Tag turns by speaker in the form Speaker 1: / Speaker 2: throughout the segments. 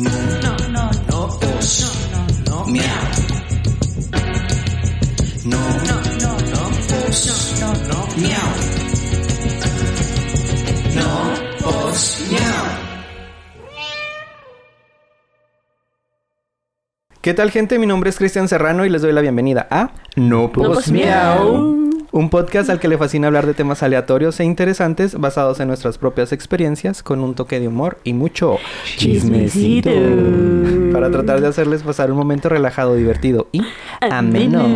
Speaker 1: No, no, no, no, os, no, no, miau. No, no, no, no, os, no, no, miau. No, os, miau.
Speaker 2: ¿Qué tal gente? Mi nombre es Cristian Serrano y les doy la bienvenida a No Pos. Miau. Un podcast al que le fascina hablar de temas aleatorios e interesantes basados en nuestras propias experiencias con un toque de humor y mucho chismecito.
Speaker 3: Chismecito.
Speaker 2: Para tratar de hacerles pasar un momento relajado, divertido y ameno.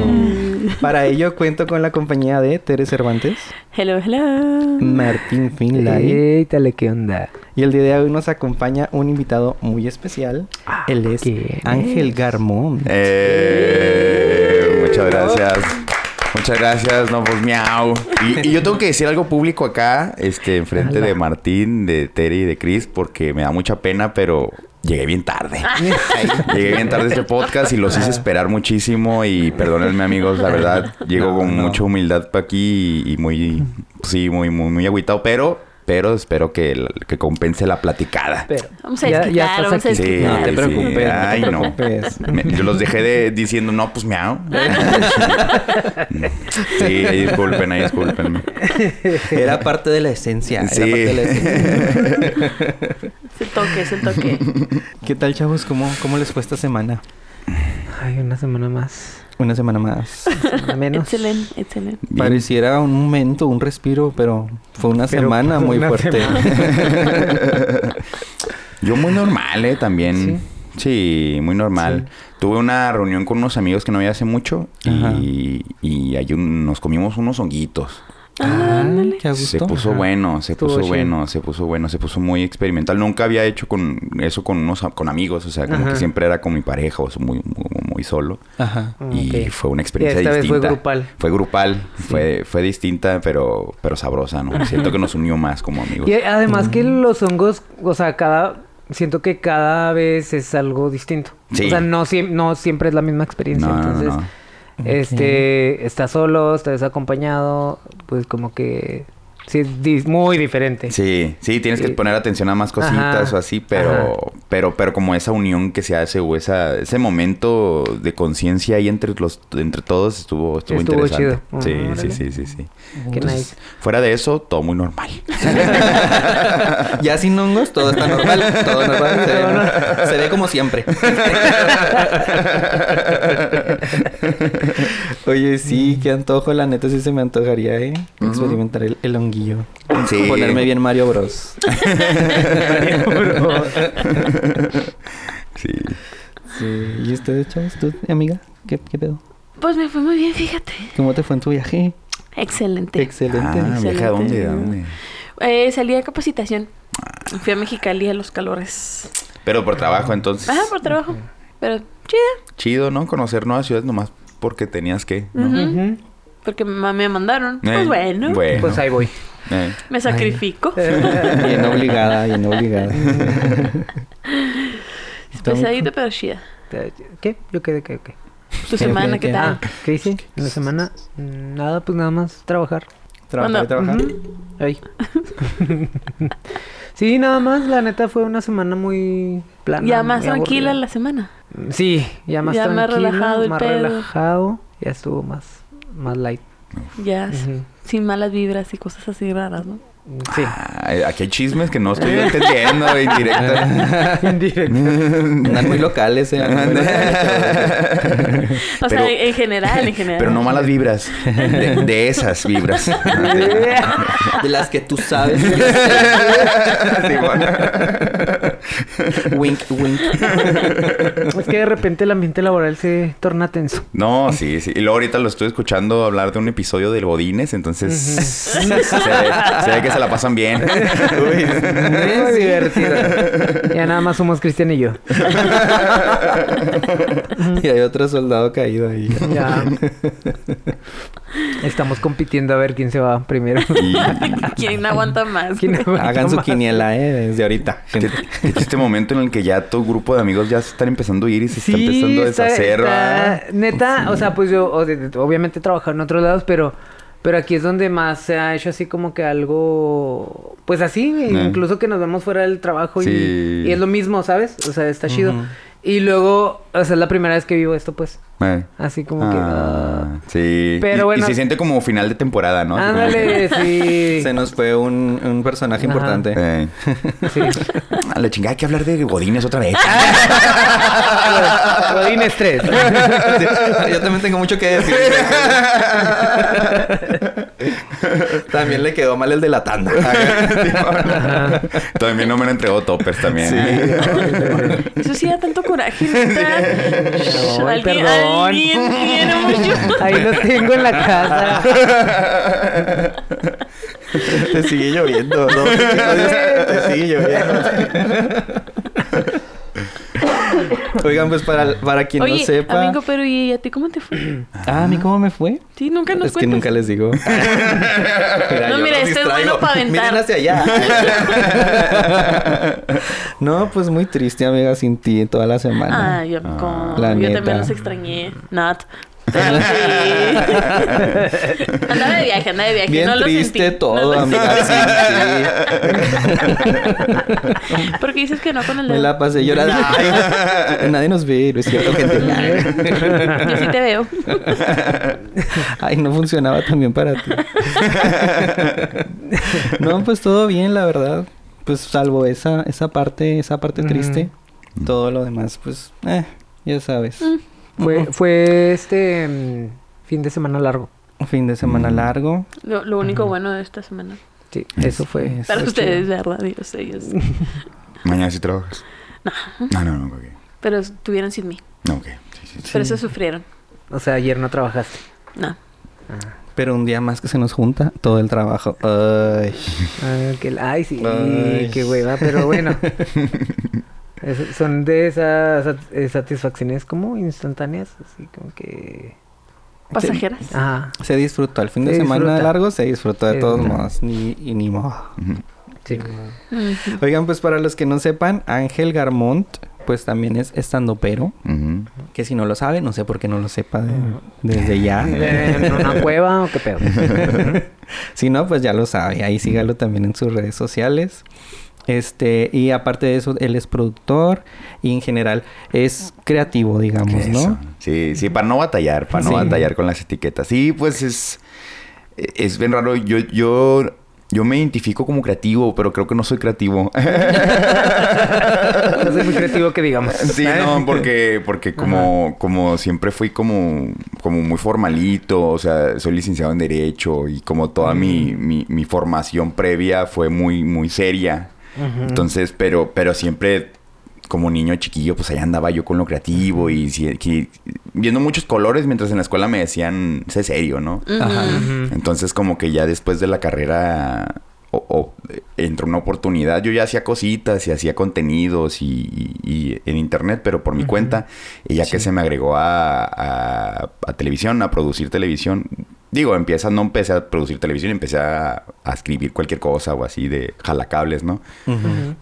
Speaker 2: Para ello cuento con la compañía de Tere Cervantes,
Speaker 3: Hello, hello.
Speaker 2: Martín Finlay
Speaker 4: Éitale, ¿qué onda?
Speaker 2: y el día de hoy nos acompaña un invitado muy especial. Él es
Speaker 4: ¿quién
Speaker 2: Ángel
Speaker 4: es?
Speaker 2: Garmón.
Speaker 5: Eh, muchas gracias. Muchas gracias, no, pues miau. Y, y yo tengo que decir algo público acá, este, enfrente de Martín, de Terry y de Chris, porque me da mucha pena, pero llegué bien tarde. llegué bien tarde a este podcast y los hice esperar muchísimo y perdónenme amigos, la verdad, llego
Speaker 2: No,
Speaker 5: con
Speaker 2: no.
Speaker 5: mucha humildad para aquí y, y muy, sí, muy, muy, muy agüitado, pero, pero espero que, que compense la platicada.
Speaker 4: Pero,
Speaker 3: Vamos a
Speaker 4: ya-
Speaker 3: desquitar,
Speaker 4: ya estás
Speaker 3: vamos a
Speaker 4: aquí.
Speaker 5: Sí,
Speaker 3: desquitar.
Speaker 2: No te
Speaker 5: sí.
Speaker 2: preocupes,
Speaker 5: Ay,
Speaker 2: no te
Speaker 5: no.
Speaker 2: preocupes.
Speaker 5: Me- yo los dejé de diciendo, no, pues miau. sí, ahí disculpen, ahí disculpen.
Speaker 2: Era parte de la esencia. era
Speaker 5: Sí.
Speaker 2: parte de la esencia.
Speaker 3: Es el toque, es el toque.
Speaker 2: ¿Qué tal, chavos? ¿Cómo, ¿Cómo les fue esta semana?
Speaker 4: Ay, una semana más.
Speaker 2: Una semana más.
Speaker 4: Una menos.
Speaker 3: excelente, excelente.
Speaker 2: Pareciera un momento, un respiro, pero fue una
Speaker 4: Pero
Speaker 2: semana muy
Speaker 4: una
Speaker 2: fuerte.
Speaker 5: Yo muy normal, ¿eh? También. Sí, muy normal. Tuve una reunión con unos amigos que no había hace mucho y, y ahí un- nos comimos unos honguitos.
Speaker 2: Ah,
Speaker 3: Ándale.
Speaker 2: qué a
Speaker 5: Se puso
Speaker 4: Ajá.
Speaker 5: bueno, se
Speaker 4: Estuvo
Speaker 5: puso
Speaker 4: chido.
Speaker 5: bueno, se puso bueno, se puso muy experimental. Nunca había hecho con eso con unos con amigos, o sea, como
Speaker 4: Ajá.
Speaker 5: que siempre era con mi pareja o muy, muy, muy solo.
Speaker 2: Ajá.
Speaker 5: Y
Speaker 4: Ok.
Speaker 5: fue una
Speaker 4: Y
Speaker 5: experiencia
Speaker 4: esta vez fue
Speaker 5: distinta.
Speaker 4: grupal.
Speaker 5: Fue grupal, fue, fue distinta, pero, pero sabrosa, ¿no? Siento que nos unió más como amigos.
Speaker 4: Y además que los hongos, o sea, cada... Siento que cada vez es algo distinto.
Speaker 5: Sí.
Speaker 4: O sea, no, siem- no siempre es la misma experiencia.
Speaker 5: No, no,
Speaker 4: Entonces, este... Estás solo, estás acompañado. Pues como que... Sí, es muy diferente.
Speaker 5: Sí, sí, tienes que
Speaker 4: Sí.
Speaker 5: poner atención a más cositas
Speaker 4: Ajá.
Speaker 5: o así, pero, pero, pero como esa unión que se hace o esa, ese momento de conciencia ahí entre los, entre todos estuvo, estuvo,
Speaker 4: Estuvo
Speaker 5: interesante.
Speaker 4: chido.
Speaker 5: Sí, sí, sí, sí, sí.
Speaker 4: Qué
Speaker 5: Entonces,
Speaker 4: nice.
Speaker 5: fuera de eso, todo muy normal.
Speaker 2: ya sin hongos, todo está normal. Todo normal. Se, ve, se ve como siempre. Oye, sí, qué antojo. La neta sí se me antojaría, ¿eh? Experimentar el, el
Speaker 5: Sí.
Speaker 2: Ponerme bien Mario Bros.
Speaker 5: Sí.
Speaker 2: Sí. ¿Y ustedes, chavos? ¿Tú, amiga? ¿Qué, ¿Qué pedo?
Speaker 3: Pues me fue muy bien, fíjate.
Speaker 2: ¿Cómo te fue en tu viaje?
Speaker 3: Excelente.
Speaker 2: Excelente.
Speaker 5: Ah, viaje a dónde, a dónde.
Speaker 3: Eh, salí de capacitación. Fui a Mexicali a los calores.
Speaker 5: Pero por trabajo entonces.
Speaker 3: Ajá, por trabajo. Pero chida.
Speaker 5: Chido, ¿no? Conocer nuevas ciudades nomás porque tenías que, ¿no?
Speaker 3: Porque me mandaron.
Speaker 5: Eh,
Speaker 3: Pues bueno.
Speaker 5: bueno.
Speaker 4: Pues ahí voy.
Speaker 5: Eh.
Speaker 3: Me sacrifico.
Speaker 2: Bien obligada, bien obligada.
Speaker 3: Pesadito, pero chida.
Speaker 4: ¿Qué? ¿Yo qué? ¿Qué? ¿Qué?
Speaker 3: Tu
Speaker 2: ¿Qué,
Speaker 3: semana,
Speaker 2: qué,
Speaker 3: tal?
Speaker 4: Ah, ¿qué hice? En la semana, nada, pues nada más trabajar.
Speaker 2: ¿Trabajar trabajar?
Speaker 4: Ay. sí, nada más, la neta fue una semana muy plana.
Speaker 3: Ya más tranquila
Speaker 4: aburrida.
Speaker 3: la semana.
Speaker 4: Sí, ya más
Speaker 3: Ya más
Speaker 4: tranquila,
Speaker 3: relajado el
Speaker 4: más
Speaker 3: pedo.
Speaker 4: relajado, ya estuvo más, más light.
Speaker 3: Ya, sin malas vibras y cosas así raras, ¿no?
Speaker 4: Sí.
Speaker 5: Ah, aquí hay chismes que no estoy entendiendo, indirecta.
Speaker 2: Andan muy locales, ¿eh? Muy locales.
Speaker 3: O
Speaker 5: Pero-
Speaker 3: sea, en general, en general.
Speaker 5: Pero no malas vibras. De, de esas vibras.
Speaker 2: De las que tú sabes. wink, wink.
Speaker 4: es que de repente el ambiente laboral se torna tenso.
Speaker 5: No, sí, sí. Y luego ahorita lo estoy escuchando hablar de un episodio del Godines, entonces se, ve, se ve que se la pasan bien. Uy.
Speaker 4: Muy divertido. Ya nada más somos Cristian y yo.
Speaker 2: Y hay otro soldado caído ahí.
Speaker 4: Ya. Estamos compitiendo a ver quién se va primero.
Speaker 5: Y
Speaker 3: ¿Quién aguanta más?
Speaker 4: ¿Quién aguanta
Speaker 2: Hagan su
Speaker 4: más?
Speaker 2: quiniela, ¿eh? Desde ahorita. gente.
Speaker 5: triste momento en el que ya tu grupo de amigos ya se están empezando a ir y se está empezando a deshacer.
Speaker 4: Neta, o sea, pues yo obviamente he trabajado en otros lados, pero Pero aquí es donde más se ha hecho así como que algo, pues así, incluso que nos vemos fuera del trabajo y,
Speaker 5: Sí.
Speaker 4: y es lo mismo, ¿sabes? O sea, está chido.
Speaker 2: Ujú.
Speaker 4: Y luego, o sea, es la primera vez que vivo esto, pues.
Speaker 5: Eh.
Speaker 4: Así como que...
Speaker 5: Ah,
Speaker 4: ah.
Speaker 5: sí.
Speaker 4: Pero
Speaker 5: Y- y,
Speaker 4: bueno.
Speaker 5: se siente como final de temporada, ¿no?
Speaker 4: Ándale, sí.
Speaker 2: Se nos fue un, un personaje
Speaker 4: Ajá.
Speaker 2: importante.
Speaker 5: Eh.
Speaker 4: sí.
Speaker 5: A la chingada hay que hablar de Godines otra vez.
Speaker 4: Godines 3.
Speaker 2: Sí, Yo también tengo mucho que decir. también le quedó mal el de la tanda.
Speaker 5: también no me lo entregó Toppers también. ¿eh?
Speaker 3: Eso sí da tanto coraje.
Speaker 4: Ay,
Speaker 3: alguien,
Speaker 4: perdón.
Speaker 3: alguien tiene mucho.
Speaker 4: Ahí los tengo en la casa.
Speaker 2: Te sigue lloviendo. Te sigue lloviendo. Oigan, pues para, para quien
Speaker 3: Oye,
Speaker 2: no sepa.
Speaker 3: amigo, pero ¿y a ti cómo te fue?
Speaker 2: Ah, ¿a mí cómo me fue?
Speaker 3: Sí, nunca nos
Speaker 2: es que
Speaker 3: cuentas.
Speaker 2: nunca les digo. Mira,
Speaker 3: No,
Speaker 2: yo
Speaker 3: mira, esto es bueno para aventar.
Speaker 2: Miren hacia allá. no, pues muy triste, amiga, sin ti toda la semana.
Speaker 3: Ay, amigo.
Speaker 2: La
Speaker 3: yo
Speaker 2: neta.
Speaker 3: también los extrañé. Not. Sí. andaba de viaje, andaba de viaje.
Speaker 2: Bien
Speaker 3: no lo
Speaker 2: triste
Speaker 3: sentí.
Speaker 2: todo,
Speaker 3: no lo
Speaker 2: amiga,
Speaker 3: sentí. Porque dices que no con el
Speaker 2: Me
Speaker 3: dedo.
Speaker 2: la pasé llorando. Ay, nadie nos ve, no es cierto, gente.
Speaker 3: Yo sí te veo.
Speaker 2: Ay, no funcionaba también para ti. no, pues todo bien, la verdad. Pues salvo esa, esa parte, esa parte triste. Todo lo demás, pues, eh, ya sabes.
Speaker 3: Mm.
Speaker 4: Fue, fue este mm, fin de semana largo.
Speaker 2: Fin de semana
Speaker 5: Mm.
Speaker 2: largo.
Speaker 3: Lo, lo único bueno de esta semana.
Speaker 4: Sí, eso fue.
Speaker 3: Para
Speaker 2: es
Speaker 3: ustedes,
Speaker 2: chido.
Speaker 3: ¿verdad? Yo sé, yo sé.
Speaker 5: Mañana sí trabajas.
Speaker 3: No.
Speaker 5: No, no, no, ok.
Speaker 3: Pero estuvieron sin mí.
Speaker 5: No, ok. Sí, sí, sí.
Speaker 3: Por eso sufrieron.
Speaker 4: O sea, ayer no trabajaste.
Speaker 3: No.
Speaker 2: Pero un día más que se nos junta todo el trabajo. Ay.
Speaker 4: Ah, que- ay, sí,
Speaker 2: Ay.
Speaker 4: qué hueva, pero bueno. Es- son de esas eh, satisfacciones como instantáneas, así como que...
Speaker 3: Pasajeras.
Speaker 4: Ajá,
Speaker 2: Se disfrutó. El fin de
Speaker 4: Se
Speaker 2: semana
Speaker 4: disfruta.
Speaker 2: largo se disfrutó de
Speaker 4: Se
Speaker 2: todos
Speaker 4: disfruta.
Speaker 2: modos. Ni, y ni modo.
Speaker 4: Sí.
Speaker 2: Oigan, pues para los que no sepan, Ángel Garmont, pues también es estando pero. Que si no lo sabe, no sé por qué no lo sepa de- desde ya.
Speaker 4: ¿En una cueva o qué pedo?
Speaker 2: si no, pues ya lo sabe. Ahí sígalo también en sus redes sociales. Este, y aparte de eso, él es productor y en general es creativo, digamos,
Speaker 5: Eso.
Speaker 2: ¿no?
Speaker 5: Sí, sí, para no batallar, para no
Speaker 2: Sí.
Speaker 5: batallar con las etiquetas. Sí, pues es. Es bien raro. Yo, yo, yo me identifico como creativo, pero creo que no soy creativo.
Speaker 4: No soy muy creativo que digamos.
Speaker 5: Sí, no, porque, porque como, como siempre fui como, como muy formalito, o sea, soy licenciado en Derecho y como toda mi,
Speaker 2: Mm.
Speaker 5: mi, mi formación previa fue muy, muy seria. Entonces, pero, pero siempre como niño chiquillo, pues ahí andaba yo con lo creativo y viendo muchos colores mientras en la escuela me decían, sé serio, ¿no?
Speaker 2: Ajá.
Speaker 5: Entonces como que ya después de la carrera o, o, entró una oportunidad. Yo ya hacía cositas y hacía contenidos y, y- y en internet, pero por mi cuenta. Y ya que se me agregó a, a- a televisión, a producir televisión. Digo, empieza, no empecé a producir televisión, empecé a, a escribir cualquier cosa o así de jalacables, ¿no?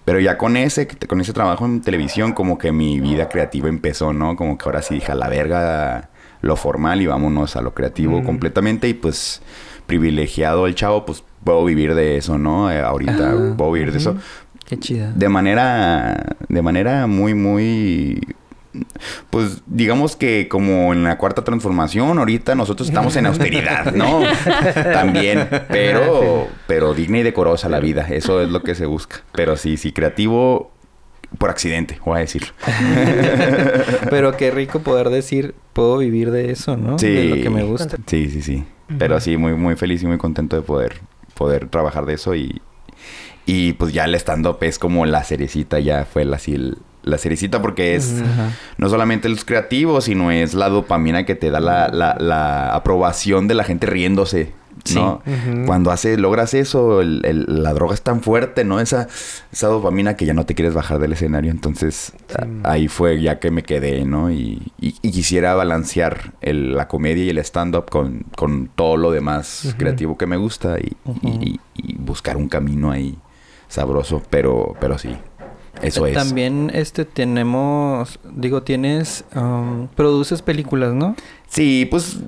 Speaker 5: Pero ya con ese, con ese trabajo en televisión, como que mi vida creativa empezó, ¿no? Como que ahora sí dije a la verga lo formal y vámonos a lo creativo completamente. Y pues, privilegiado el chavo, pues puedo vivir de eso, ¿no? Eh, ahorita
Speaker 2: Ah,
Speaker 5: puedo vivir de eso.
Speaker 2: Qué chida.
Speaker 5: De manera, de manera muy, muy... Pues digamos que como en la cuarta transformación, ahorita nosotros estamos en austeridad, ¿no? También, pero, pero digna y decorosa la vida, eso es lo que se busca. Pero sí, sí, creativo por accidente, voy a decirlo.
Speaker 2: Pero qué rico poder decir, puedo vivir de eso, ¿no?
Speaker 5: Sí.
Speaker 2: De lo que me gusta.
Speaker 5: Sí, sí, sí. Pero sí, muy, muy feliz y muy contento de poder, poder trabajar de eso y, y pues ya el stand-up es como la cerecita, ya fue la, así el- la cerecita porque es
Speaker 2: Ajá.
Speaker 5: no solamente los creativos, sino es la dopamina que te da la, la, la aprobación de la gente riéndose, ¿no? Cuando hace, logras eso, el- el- la droga es tan fuerte, ¿no? Esa, esa dopamina que ya no te quieres bajar del escenario. Entonces, a- ahí fue ya que me quedé, ¿no? Y, y- y quisiera balancear el- la comedia y el stand-up con, con todo lo demás creativo que me gusta y- y buscar un camino ahí sabroso, pero, pero sí. Eso es.
Speaker 2: También este tenemos, digo, tienes, um, produces películas, ¿no?
Speaker 5: Sí, pues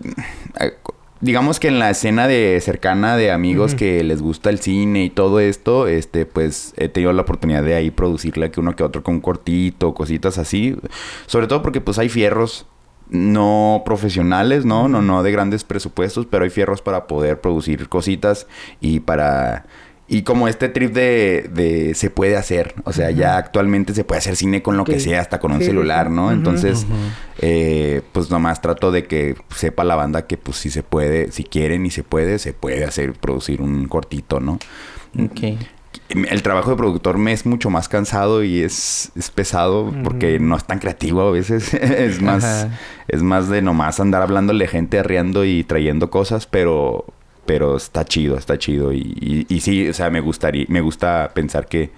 Speaker 5: eh, digamos que en la escena de cercana de amigos que les gusta el cine y todo esto, este, pues he tenido la oportunidad de ahí producirle que uno que otro con cortito, cositas así. Sobre todo porque pues hay fierros no profesionales, ¿no? No, no de grandes presupuestos, pero hay fierros para poder producir cositas y para... Y como este trip de, de se puede hacer, o sea, ya actualmente se puede hacer cine con lo que sea, hasta con un
Speaker 4: Sí,
Speaker 5: celular. ¿no? Entonces, eh, pues nomás trato de que sepa la banda que pues si se puede, si quieren y se puede, se puede hacer, producir un cortito, ¿no?
Speaker 2: Ok.
Speaker 5: El trabajo de productor me es mucho más cansado y es, es pesado porque no es tan creativo a veces. es más,
Speaker 2: Ajá.
Speaker 5: es más de nomás andar hablándole gente, arreando y trayendo cosas, pero, pero está chido, está chido. Y, y, y sí, o sea, me gustaría, me gusta pensar que,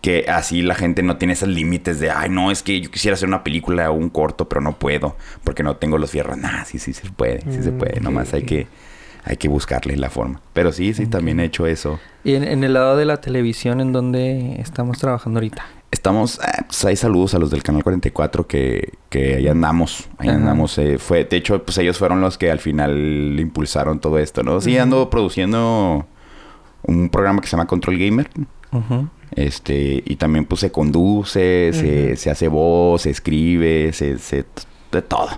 Speaker 5: que así la gente no tiene esos límites de, ay, no, es que yo quisiera hacer una película o un corto, pero no puedo porque no tengo los fierros. Nah, sí, sí se puede, sí se
Speaker 4: Mm,
Speaker 5: puede.
Speaker 4: ok,
Speaker 5: Nomás hay que, hay que buscarle la forma. Pero sí, sí, también he hecho eso.
Speaker 2: Y en, en el lado de la televisión, ¿en dónde estamos trabajando ahorita?
Speaker 5: Estamos, eh, pues hay saludos a los del canal 44 que, que ahí andamos, ahí
Speaker 2: Ajá.
Speaker 5: andamos. eh, fue, de hecho, pues ellos fueron los que al final impulsaron todo esto, ¿no? Sí, ando produciendo un programa que se llama Control Gamer. Este, y también pues se conduce, se, hace voz, se escribe, se, se de todo.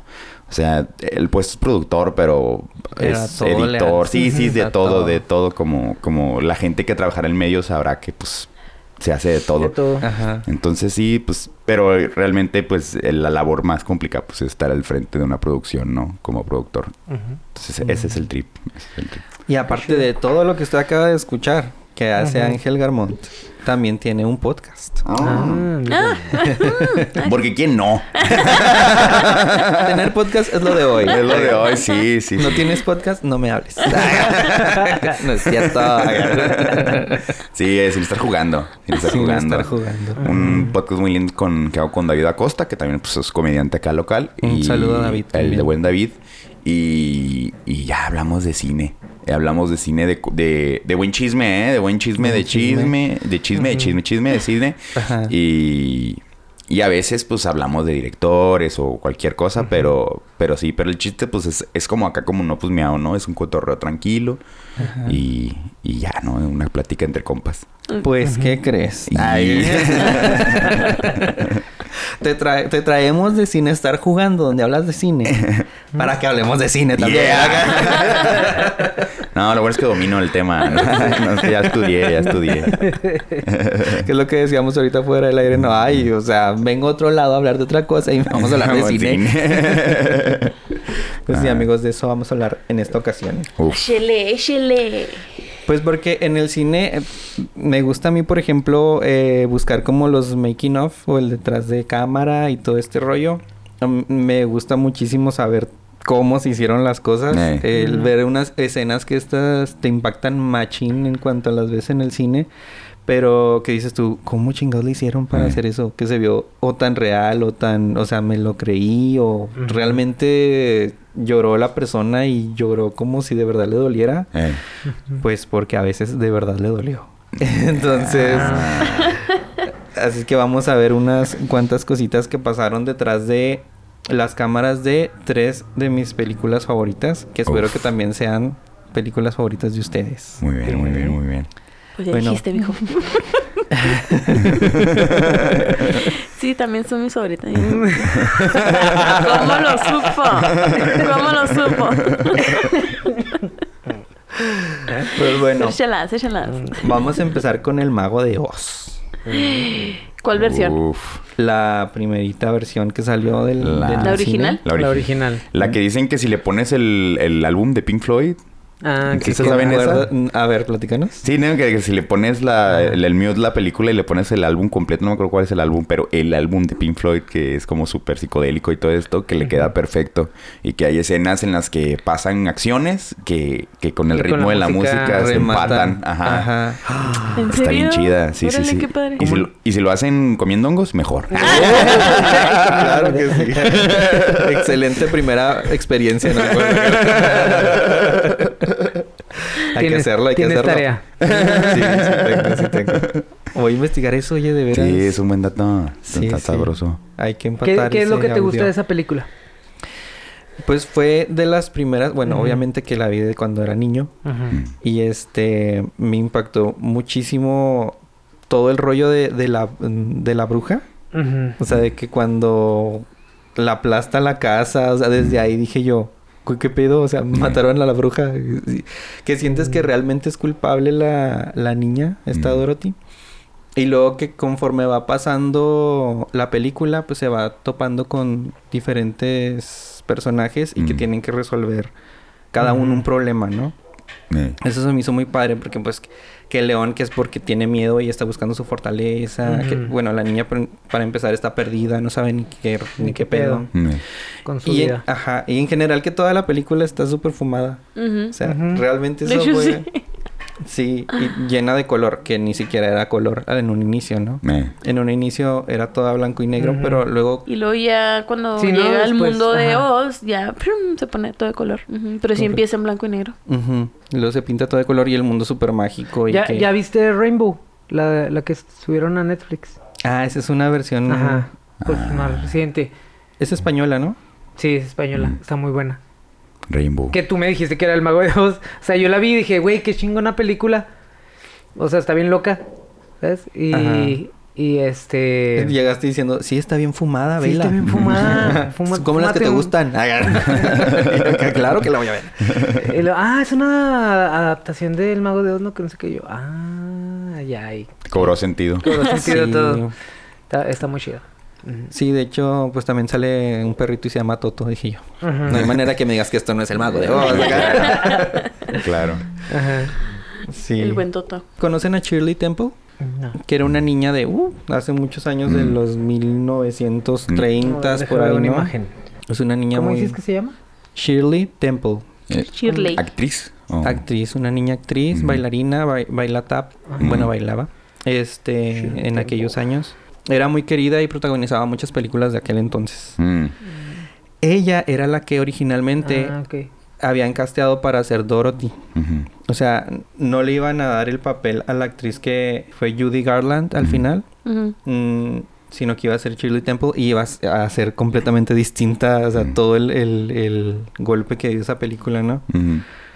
Speaker 5: O sea, el puesto es productor, pero, es editor. Sí, sí, de todo,
Speaker 2: todo.
Speaker 5: de todo. Como, como la gente que trabajará en medios sabrá que pues se hace de todo.
Speaker 4: De todo.
Speaker 2: Ajá.
Speaker 5: Entonces sí, pues, pero realmente pues la labor más complicada pues es estar al frente de una producción, ¿no? Como productor. Entonces ese es el trip. ese es el trip.
Speaker 2: Y aparte de todo lo que usted acaba de escuchar, que hace. Ángel Garmont, también tiene un podcast.
Speaker 4: Ah, mira.
Speaker 5: Porque quién no.
Speaker 2: Tener podcast es lo de hoy.
Speaker 5: es lo de hoy, sí, sí.
Speaker 2: No
Speaker 5: sí.
Speaker 2: tienes podcast, no me hables. no es cierto.
Speaker 5: Sí, es sin estar jugando. Sin estar
Speaker 2: Sin
Speaker 5: jugando.
Speaker 2: estar jugando.
Speaker 5: Un podcast muy lindo con, que hago con David Acosta, que también pues, es comediante acá local.
Speaker 2: Un saludo a David
Speaker 5: El
Speaker 2: también.
Speaker 5: de buen David. Y, y ya hablamos de cine. Hablamos de cine de, de, de buen chisme, ¿eh? De buen chisme, de chisme, de chisme, de chisme, chisme de cine.
Speaker 2: Ajá.
Speaker 5: Y, y a veces pues hablamos de directores o cualquier cosa, pero, pero sí, pero el chiste pues es, es como acá como no pues miau, ¿no? Es un cotorreo tranquilo
Speaker 2: Ajá.
Speaker 5: y, y ya, ¿no? Una plática entre compas.
Speaker 2: Pues, ¿qué crees?
Speaker 5: Y-
Speaker 2: te, trae- te traemos de cine estar jugando, donde hablas de cine, para que hablemos de cine también.
Speaker 5: Yeah. no, lo bueno es que domino el tema. No, es que ya estudié, ya estudié.
Speaker 2: que es lo que decíamos ahorita fuera del aire. No hay, o sea, vengo a otro lado a hablar de otra cosa y vamos a hablar de cine. Pues sí,
Speaker 5: Ah.
Speaker 2: amigos, de eso vamos a hablar en esta ocasión.
Speaker 3: Échele, échele.
Speaker 2: Pues porque en el cine eh, me gusta a mí, por ejemplo, eh, buscar como los making of o el detrás de cámara y todo este rollo. Me gusta muchísimo saber cómo se hicieron las cosas.
Speaker 5: Eh.
Speaker 2: El ver unas escenas que estas te impactan machín en cuanto las ves en el cine. Pero que dices tú, ¿cómo chingados le hicieron para
Speaker 5: Eh.
Speaker 2: hacer eso? Que se vio o tan real o tan, o sea, me lo creí o realmente lloró la persona y lloró como si de verdad le doliera.
Speaker 5: Eh.
Speaker 2: Pues porque a veces de verdad le dolió. Entonces, así que vamos a ver unas cuantas cositas que pasaron detrás de las cámaras de tres de mis películas favoritas, que espero
Speaker 5: Uf.
Speaker 2: que también sean películas favoritas de ustedes.
Speaker 5: Muy bien, muy bien, muy bien.
Speaker 3: Pues ya
Speaker 2: Bueno.
Speaker 3: dijiste, mijo. sí, también son mis favoritas. ¿Cómo lo supo? ¿Cómo lo supo?
Speaker 2: Pues bueno,
Speaker 3: Échalas, échalas.
Speaker 2: vamos a empezar con El Mago de Oz.
Speaker 3: ¿Cuál versión?
Speaker 5: Uf.
Speaker 2: La primerita versión que salió del,
Speaker 5: La-
Speaker 2: del
Speaker 3: ¿La original?
Speaker 5: La,
Speaker 4: La
Speaker 5: origi-
Speaker 4: original.
Speaker 5: La que dicen que si le pones el, el álbum de Pink Floyd.
Speaker 4: Ah,
Speaker 5: ¿Sí
Speaker 4: que
Speaker 5: saben esa?
Speaker 2: A ver, platícanos.
Speaker 5: Sí, no, que, que si le pones la, el, el mute la película y le pones el álbum completo, no me acuerdo cuál es el álbum, pero el álbum de Pink Floyd, que es como súper psicodélico y todo esto, que le queda perfecto. Y que hay escenas en las que pasan acciones que, que con el
Speaker 4: con
Speaker 5: ritmo
Speaker 4: la
Speaker 5: de la
Speaker 4: música
Speaker 5: música se empatan. Ajá.
Speaker 2: Ajá.
Speaker 3: ¿En
Speaker 5: Está bien chida, sí,
Speaker 3: Órale,
Speaker 5: sí, sí.
Speaker 3: qué padre.
Speaker 5: Y si, lo, y si lo hacen comiendo hongos, mejor.
Speaker 2: claro que sí. Excelente primera experiencia en el juego. hay que hacerlo, hay que hacerlo.
Speaker 4: tarea.
Speaker 2: sí, sí tengo, sí tengo. Voy a investigar eso, oye, de veras.
Speaker 5: Sí, es un buen dato.
Speaker 2: Sí,
Speaker 5: Está
Speaker 2: sí.
Speaker 5: sabroso.
Speaker 2: Hay que
Speaker 4: ¿Qué,
Speaker 2: empatar
Speaker 4: qué es lo que te gusta de esa película?
Speaker 2: Pues fue de las primeras, bueno, obviamente que la vi de cuando era niño.
Speaker 4: Ujú.
Speaker 2: Y este me impactó muchísimo todo el rollo de, de la, de la bruja. O sea, de que cuando la aplasta la casa, o sea, desde ahí dije yo, "¿Cu- ¿qué pedo? O sea, mataron a la bruja. Que sientes que realmente es culpable la, la niña, esta. Dorothy. Y luego que conforme va pasando la película, pues se va topando con diferentes personajes y que tienen que resolver cada uno un problema, ¿no? Eso se me hizo muy padre porque pues que el león que es porque tiene miedo y está buscando su fortaleza, que, bueno, la niña para empezar está perdida, no sabe ni qué ni qué pedo.
Speaker 4: Con su
Speaker 2: Y
Speaker 4: vida.
Speaker 2: ajá, y en general que toda la película está súper fumada. O sea, realmente eso fue
Speaker 3: sí.
Speaker 2: Sí, y llena de color, que ni siquiera era color en un inicio, ¿no?
Speaker 5: Eh.
Speaker 2: En un inicio era toda blanco y negro, pero luego
Speaker 3: Y luego ya cuando
Speaker 4: Sí, ¿no?
Speaker 3: llega al
Speaker 4: Después,
Speaker 3: mundo de. Oz, ya prum, se pone todo de color. Pero sí empieza en blanco y negro.
Speaker 2: ujú, luego se pinta todo de color y el mundo súper mágico y
Speaker 4: ¿Ya,
Speaker 2: que-
Speaker 4: ¿Ya viste Rainbow? La, la que subieron a Netflix.
Speaker 2: Ah, esa es una versión
Speaker 4: Ajá. Pues
Speaker 5: Ah.
Speaker 4: más reciente.
Speaker 2: es española, ¿no?
Speaker 4: Sí, es española.
Speaker 5: Mm.
Speaker 4: Está muy buena.
Speaker 5: Rainbow.
Speaker 4: Que tú me dijiste que era el mago de Oz. O sea, yo la vi y dije, güey, qué chingona película. O sea, está bien loca. ¿Sabes? Y,
Speaker 2: Ajá.
Speaker 4: y este.
Speaker 2: Llegaste diciendo, sí, está bien fumada,
Speaker 4: Sí,
Speaker 2: vela.
Speaker 4: está bien fumada. Fuma-
Speaker 2: Como las que te
Speaker 4: un-
Speaker 2: gustan. claro que la voy a ver.
Speaker 4: Y lo- ah, es una adaptación del mago de Oz, no que no sé qué yo. Ah, ya, ahí.
Speaker 5: Cobró sentido.
Speaker 4: Todo sentido
Speaker 2: Sí.
Speaker 4: todo. Está, está muy chido.
Speaker 2: Sí, de hecho, pues también sale un perrito y se llama Toto, dije yo. No hay manera que me digas que esto no es el mago de Oz.
Speaker 5: claro.
Speaker 4: Ajá.
Speaker 2: sí.
Speaker 3: El buen Toto.
Speaker 2: ¿Conocen a Shirley Temple?
Speaker 4: No.
Speaker 2: Que era una niña de, uh, hace muchos años, de
Speaker 5: Mm.
Speaker 2: los 1930
Speaker 4: Deja
Speaker 2: por
Speaker 4: ver
Speaker 2: ahí,
Speaker 4: una
Speaker 2: ¿no?
Speaker 4: imagen.
Speaker 2: Es una niña
Speaker 4: ¿Cómo
Speaker 2: muy...
Speaker 4: dices que se llama?
Speaker 2: Shirley Temple.
Speaker 5: Eh,
Speaker 3: Shirley.
Speaker 5: ¿Actriz? Oh.
Speaker 2: Actriz, una niña actriz,
Speaker 5: Ujú.
Speaker 2: bailarina, bai- baila tap, bueno, bailaba, este,
Speaker 4: Shirley
Speaker 2: en
Speaker 4: Temple.
Speaker 2: aquellos años. Era muy querida y protagonizaba muchas películas de aquel entonces.
Speaker 5: Mm.
Speaker 2: Ella era la que originalmente
Speaker 4: Ah,
Speaker 2: habían casteado para ser Dorothy. O sea, no le iban a dar el papel a la actriz que fue Judy Garland al final, mm, sino que iba a ser Shirley Temple y iba a ser completamente distinta, o sea, todo el, el- el golpe que dio esa película, ¿no?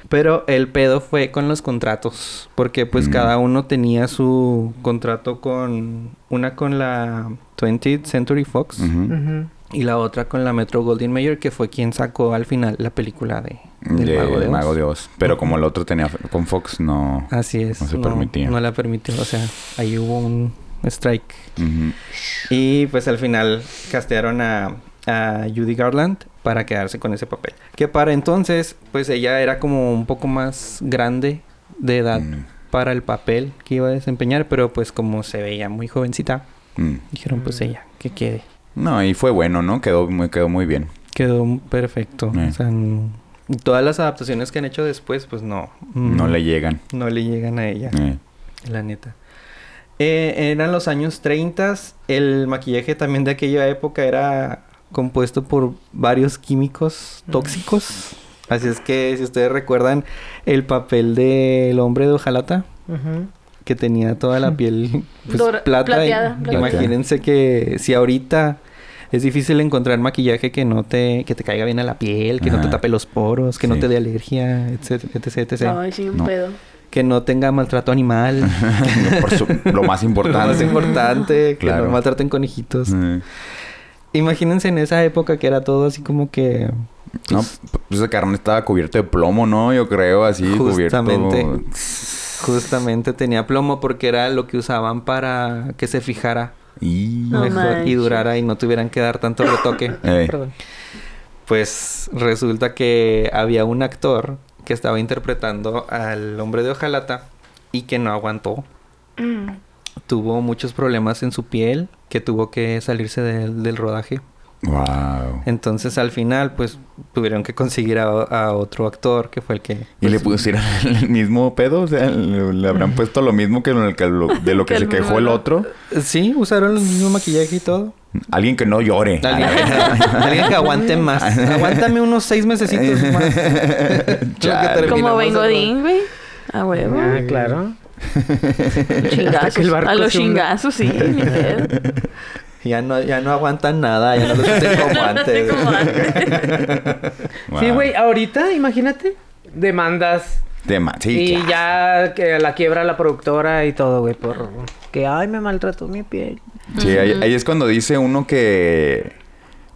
Speaker 2: Pero el pedo fue con los contratos, porque pues
Speaker 5: Mm.
Speaker 2: cada uno tenía su contrato con una con la 20th Century Fox y la otra con la Metro Goldwyn Mayer, que fue quien sacó al final la película de del
Speaker 5: De
Speaker 2: Mago de Oz.
Speaker 5: Mago de Oz. Pero como el otro tenía con Fox, no.
Speaker 2: Así es.
Speaker 5: No se permitía.
Speaker 2: No la permitió, o sea, ahí hubo un strike. Y pues al final castearon a, a Judy Garland para quedarse con ese papel. Que para entonces, pues ella era como un poco más grande de edad
Speaker 5: Mm.
Speaker 2: para el papel que iba a desempeñar, pero pues como se veía muy jovencita,
Speaker 5: Mm.
Speaker 2: dijeron pues ella, que quede.
Speaker 5: No, y fue bueno, ¿no? Quedó muy, quedó muy bien.
Speaker 2: Quedó perfecto.
Speaker 5: Eh.
Speaker 2: O sea, todas las adaptaciones que han hecho después, pues no.
Speaker 5: No
Speaker 2: mm,
Speaker 5: le llegan.
Speaker 2: No le llegan a ella.
Speaker 5: Eh.
Speaker 2: La neta. Eh, eran los años 30. El maquillaje también de aquella época era compuesto por varios químicos tóxicos. Así es que si ustedes recuerdan el papel del hombre de hojalata, que tenía toda la piel pues, plata. y-
Speaker 3: plateada.
Speaker 2: Imagínense que si ahorita es difícil encontrar maquillaje que no te, que te caiga bien a la piel, que no te
Speaker 5: Ajá.
Speaker 2: tape los poros, que no te dé alergia, etcétera, etc, etc.
Speaker 3: Ay, sí, un
Speaker 5: No.
Speaker 3: pedo.
Speaker 2: Que no tenga maltrato animal.
Speaker 5: Por su- lo más
Speaker 2: Lo
Speaker 5: importante.
Speaker 2: más importante, que
Speaker 5: Claro.
Speaker 2: no maltraten conejitos. Imagínense en esa época que era todo así como que...
Speaker 5: No, pues ese carne estaba cubierto de plomo, ¿no? Yo creo, así,
Speaker 2: Justamente.
Speaker 5: cubierto.
Speaker 2: Justamente tenía plomo porque era lo que usaban para que se fijara
Speaker 5: Y...
Speaker 3: No
Speaker 2: mejor y
Speaker 3: manches.
Speaker 2: durara y no tuvieran que dar tanto retoque.
Speaker 4: Perdón.
Speaker 2: Pues resulta que había un actor que estaba interpretando al hombre de hojalata y que no aguantó. Tuvo muchos problemas en su piel que tuvo que salirse del, del rodaje.
Speaker 5: Wow.
Speaker 2: Entonces al final pues tuvieron que conseguir a, a otro actor que fue el que...
Speaker 5: ¿Y le
Speaker 2: pues,
Speaker 5: pusieron el mismo pedo? O sea, le, le habrán puesto lo mismo que, lo- que lo- de lo que
Speaker 3: Que
Speaker 5: se
Speaker 3: el
Speaker 5: quejó el otro.
Speaker 2: Sí, usaron el mismo maquillaje y todo.
Speaker 5: Alguien que no llore.
Speaker 2: Alguien, alguien que aguante más. Aguántame unos seis mesecitos más.
Speaker 3: Como
Speaker 2: el
Speaker 3: Ben Godín, güey. A huevo.
Speaker 4: Ah, claro.
Speaker 3: Chingazos.
Speaker 4: que el barco
Speaker 3: a los
Speaker 4: se hunda.
Speaker 3: chingazos, sí.
Speaker 2: Ya no, ya no aguantan nada, ya no los hacen como antes.
Speaker 4: Sí, güey, ahorita, imagínate, demandas
Speaker 5: sí,
Speaker 4: y
Speaker 5: claro.
Speaker 4: ya que la quiebra la productora y todo, güey, por que, ay, me maltrató mi piel.
Speaker 5: Sí, ahí, ahí es cuando dice uno que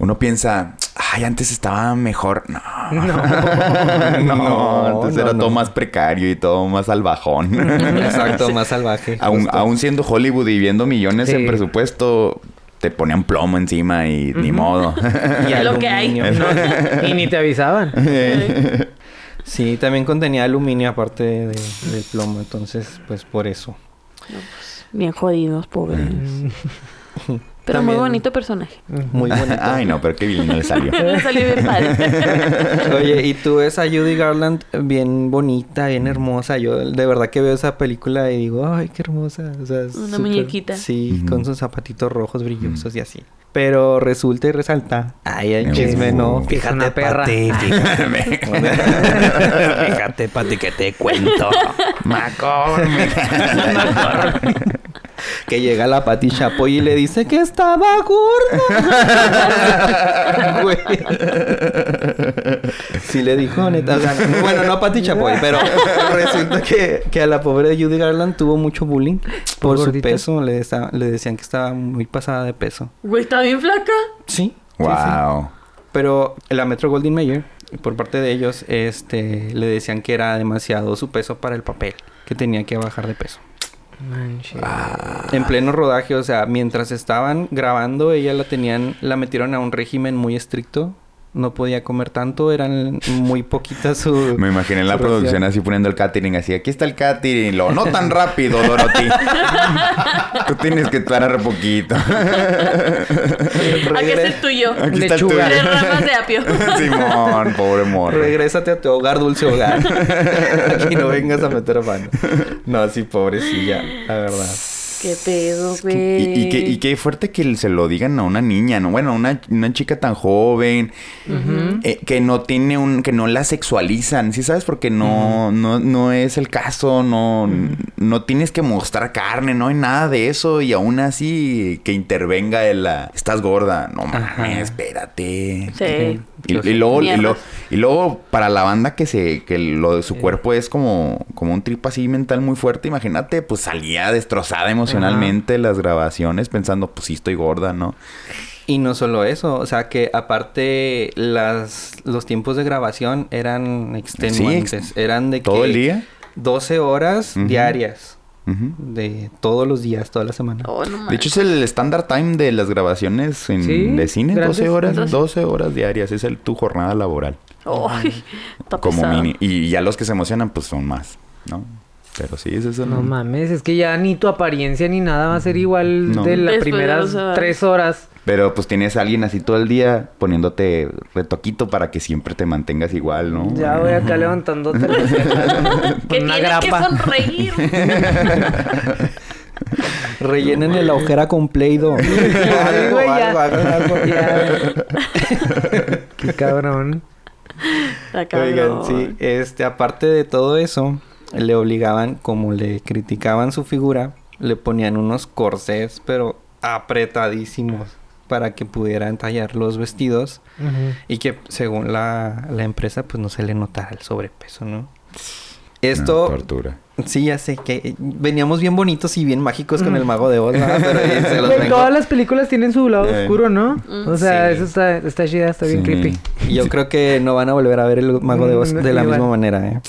Speaker 5: uno piensa, ay, antes estaba mejor. No, no,
Speaker 2: No,
Speaker 5: antes
Speaker 2: no,
Speaker 5: era
Speaker 2: no.
Speaker 5: todo más precario y todo más salvajón.
Speaker 2: Exacto, más salvaje.
Speaker 5: aún, siendo Hollywood y viendo millones
Speaker 4: Sí.
Speaker 5: en presupuesto, te ponían plomo encima y ni modo.
Speaker 2: Y
Speaker 3: Lo que hay.
Speaker 4: y ni te avisaban.
Speaker 2: Sí, también contenía aluminio aparte de- del plomo, entonces, pues por eso.
Speaker 3: Bien jodidos, pobres. Pero
Speaker 2: También-
Speaker 3: muy bonito personaje.
Speaker 2: Muy bonito.
Speaker 5: Ay, no, pero qué bien le salió.
Speaker 3: Me salió bien padre.
Speaker 2: Oye, y tú ves a Judy Garland bien bonita, bien hermosa. Yo de verdad que veo esa película y digo, ay, qué hermosa. O sea,
Speaker 3: Una muñequita.
Speaker 2: Sí, con sus zapatitos rojos brillosos y así. Pero resulta y resalta. Ay, el chisme, ¿no?
Speaker 4: una perra.
Speaker 2: Pati, fíjate. fíjate, Pati, que te cuento. Que llega la Pati Chapoy y le dice que estaba gorda. Güey. sí le dijo, neta. O sea, no- bueno, no a Pati Chapoy, pero resulta que, que a la pobre Judy Garland tuvo mucho bullying por su
Speaker 4: gordita?
Speaker 2: peso. Le, le decían que estaba muy pasada de peso.
Speaker 3: Güey, está bien flaca.
Speaker 2: Sí. sí, sí.
Speaker 5: Wow.
Speaker 2: Pero la Metro Goldwyn Mayer, por parte de ellos, este, le decían que era demasiado su peso para el papel, que tenía que bajar de peso.
Speaker 4: Manches.
Speaker 2: En pleno rodaje, o sea, mientras estaban grabando, ella la tenían, la metieron a un régimen muy estricto. No podía comer tanto, eran muy poquitas su...
Speaker 5: Me imaginé en la producción así poniendo el catering así. Aquí está el catering. Lo, no tan rápido, Dorothy. Tú tienes que esperar poquito.
Speaker 3: Aquí es el tuyo.
Speaker 5: Aquí está el
Speaker 4: Lechuga.
Speaker 5: tuyo.
Speaker 3: Tres ramas de apio.
Speaker 5: Simón, pobre morro.
Speaker 2: Regrésate a tu hogar, dulce hogar. Aquí no vengas a meter mano. No, sí, pobrecilla, la verdad.
Speaker 3: Qué pedo, güey.
Speaker 5: y qué, y qué fuerte que se lo digan a una niña, ¿no? Bueno, una, una chica tan joven, eh, que no tiene un, que no la sexualizan, ¿sí sabes? Porque no, no, no es el caso, no, no tienes que mostrar carne, no hay nada de eso, y aún así que intervenga el, la, estás gorda, no mames, espérate.
Speaker 3: Sí.
Speaker 5: Y, y luego, y,
Speaker 3: Mierdas.
Speaker 5: luego, y luego, para la banda que se, que lo de su cuerpo es como, como un trip así mental muy fuerte, imagínate, pues salía destrozada emocionalmente las grabaciones pensando, pues sí estoy gorda, ¿no?
Speaker 2: Y no solo eso, o sea que aparte las los tiempos de grabación eran extenuantes, eran de que
Speaker 5: ¿Todo el día?
Speaker 2: 12 horas diarias de todos los días, toda la semana.
Speaker 3: Oh, no
Speaker 5: De hecho, es el estándar time de las grabaciones en-
Speaker 4: Sí,
Speaker 5: de cine,
Speaker 4: grandes.
Speaker 5: 12 horas,
Speaker 3: Doce.
Speaker 5: 12 horas diarias, es el, tu jornada laboral, como mini. Y ya los que se emocionan, pues son más, ¿no? Pero sí, es eso.
Speaker 4: No mames, es que ya ni tu apariencia ni nada va a ser igual
Speaker 5: No.
Speaker 4: de las
Speaker 3: Después
Speaker 4: primeras tres horas.
Speaker 5: Pero pues tienes a alguien así todo el día poniéndote retoquito para que siempre te mantengas igual, ¿no?
Speaker 4: Ya voy acá levantándote
Speaker 3: Que
Speaker 4: una
Speaker 3: tienes que
Speaker 4: grapa.
Speaker 3: sonreír.
Speaker 2: Rellenen el agujera con Play-Doh.
Speaker 4: Qué cabrón.
Speaker 3: Está
Speaker 2: Oigan, sí, este, aparte de todo eso, le obligaban, como le criticaban su figura, le ponían unos corsés, pero apretadísimos, para que pudieran tallar los vestidos y que según la, la empresa, pues no se le notara el sobrepeso, ¿no?
Speaker 5: Una
Speaker 2: Esto,
Speaker 5: tortura.
Speaker 2: sí, ya sé que veníamos bien bonitos y bien mágicos con el mago de Oz, ¿verdad? Pero se los vengo-
Speaker 4: todas las películas tienen su lado
Speaker 5: Eh.
Speaker 4: oscuro, ¿no?
Speaker 3: Mm.
Speaker 4: O sea,
Speaker 2: Sí.
Speaker 4: eso está, está chida, está bien
Speaker 5: Sí.
Speaker 4: creepy.
Speaker 2: Y yo creo que no van a volver a ver el Mago de Oz
Speaker 4: Mm,
Speaker 2: de la
Speaker 4: igual.
Speaker 2: misma manera, ¿eh?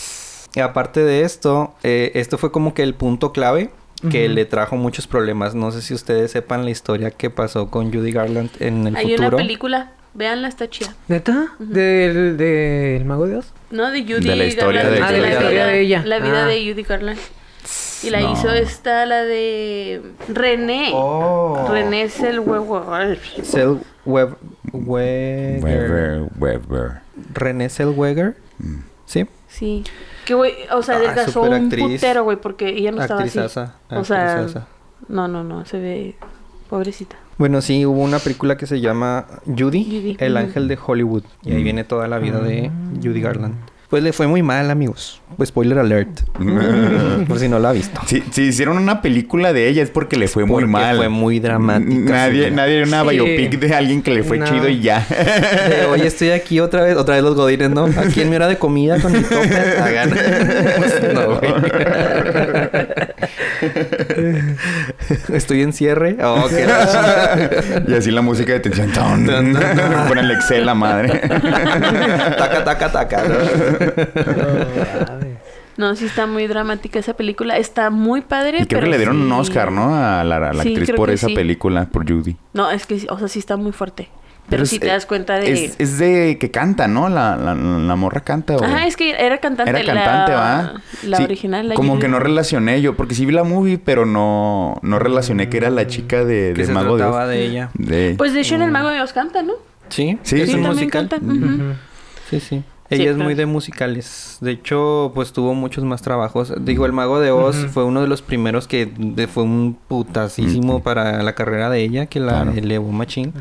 Speaker 2: Y aparte de esto, eh, esto fue como que el punto clave que le trajo muchos problemas. No sé si ustedes sepan la historia que pasó con Judy Garland en el
Speaker 3: Hay una
Speaker 2: futuro.
Speaker 3: película, véanla, está chida.
Speaker 4: ¿Neta? ¿Del, del Mago de Oz?
Speaker 3: No, de Judy
Speaker 5: De la historia
Speaker 3: Garland.
Speaker 5: de-
Speaker 4: Ah, de la
Speaker 3: vida-
Speaker 4: historia de ella.
Speaker 3: La vida
Speaker 4: Ah.
Speaker 3: de Judy Garland. Y la
Speaker 5: No.
Speaker 3: hizo esta, la de René.
Speaker 2: Oh.
Speaker 3: René es el huevo.
Speaker 2: Zell Web- Weger.
Speaker 5: Weber, Weber.
Speaker 2: René Zellweger.
Speaker 5: Mm.
Speaker 2: ¿Sí?
Speaker 3: Sí. Que güey, o sea,
Speaker 2: Ah,
Speaker 3: adelgazó un
Speaker 2: superactriz.
Speaker 3: putero, güey, porque ella no estaba así.
Speaker 2: Actrizaza.
Speaker 3: O sea, no, no, no, se ve pobrecita.
Speaker 2: Bueno, sí, hubo una película que se llama Judy,
Speaker 3: Judy,
Speaker 2: el ángel de Hollywood. Y ahí
Speaker 5: Mm.
Speaker 2: viene toda la vida de Judy Garland. Pues le fue muy mal, amigos. Pues spoiler alert. Por si no lo ha visto.
Speaker 5: Si, si hicieron una película de ella es porque le fue muy mal.
Speaker 2: fue muy dramática,
Speaker 5: Nadie,
Speaker 2: sí.
Speaker 5: nadie una
Speaker 4: Sí.
Speaker 5: biopic de alguien que le fue
Speaker 4: No.
Speaker 5: chido y ya.
Speaker 2: De, Oye, estoy aquí otra vez. Otra vez los godines, ¿no? Aquí en mi hora de comida con mi topper. Hagan. no, güey. Estoy en cierre. Oh, qué
Speaker 5: y así la música de tensión. Ton,
Speaker 2: Ton, ton, ton.
Speaker 5: Con el Excel la madre.
Speaker 2: taca, taca, taca. ¿no?
Speaker 4: No,
Speaker 3: sí está muy dramática esa película. Está muy padre,
Speaker 5: Y creo
Speaker 3: pero
Speaker 5: que le dieron un Oscar, ¿no? A la, a la
Speaker 3: Sí,
Speaker 5: actriz por esa
Speaker 3: sí.
Speaker 5: película, por Judy.
Speaker 3: No, es que, sí, o sea, sí está muy fuerte. Pero,
Speaker 5: es-
Speaker 3: si te das cuenta de...
Speaker 5: Es, es de que canta, ¿no? La, la, la morra canta. ¿o?
Speaker 3: Ajá, es que era cantante.
Speaker 5: Era cantante,
Speaker 3: la,
Speaker 5: ¿va?
Speaker 3: La
Speaker 5: Sí,
Speaker 3: original. La
Speaker 5: como que no relacioné yo, porque sí vi la movie, pero no, no relacioné que era la chica de, de
Speaker 2: se
Speaker 5: Mago de Oz.
Speaker 2: de ella.
Speaker 5: De-
Speaker 3: Pues de hecho en El Mago de Oz canta, ¿no?
Speaker 2: Sí,
Speaker 5: Sí,
Speaker 2: es
Speaker 5: sí.
Speaker 2: un
Speaker 3: también
Speaker 2: musical. Sí, sí.
Speaker 3: Sí,
Speaker 2: Ella es muy de musicales. De hecho, pues tuvo muchos más trabajos. Digo, El Mago de Oz fue uno de los primeros que de- fue un putasísimo para la carrera de ella, que la
Speaker 5: Claro.
Speaker 2: elevó machín.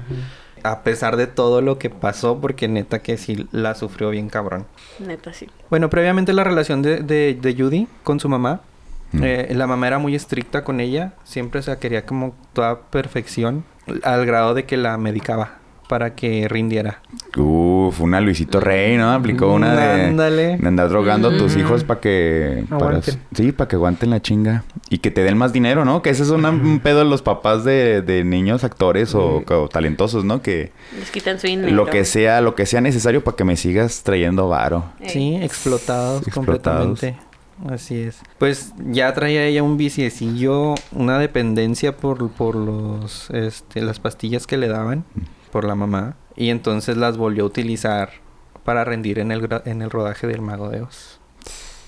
Speaker 2: A pesar de todo lo que pasó, porque neta que sí la sufrió bien cabrón.
Speaker 3: Neta, sí.
Speaker 2: Bueno, previamente la relación de, de, de Judy con su mamá.
Speaker 5: Mm.
Speaker 2: eh, la mamá era muy estricta con ella. Siempre o sea, quería como toda perfección. Al grado de que la medicaba para que rindiera.
Speaker 5: Uf, una Luisito Rey, ¿no? Aplicó una de,
Speaker 2: Ándale.
Speaker 5: de andar drogando a tus
Speaker 3: Mm.
Speaker 5: hijos para que... para- sí, para que aguanten la chinga. Y que te den más dinero, ¿no? Que ese es una- un pedo de los papás de, de niños actores o, o talentosos, ¿no? Que
Speaker 3: Les quitan su dinero.
Speaker 5: lo que sea, lo que sea necesario para que me sigas trayendo varo.
Speaker 2: Sí, explotados,
Speaker 5: Explotados.
Speaker 2: completamente. Así es. Pues ya traía ella un viciecillo, una dependencia por, por los, este, las pastillas que le daban por la mamá. Y entonces las volvió a utilizar para rendir en el, en el rodaje del Mago de Oz.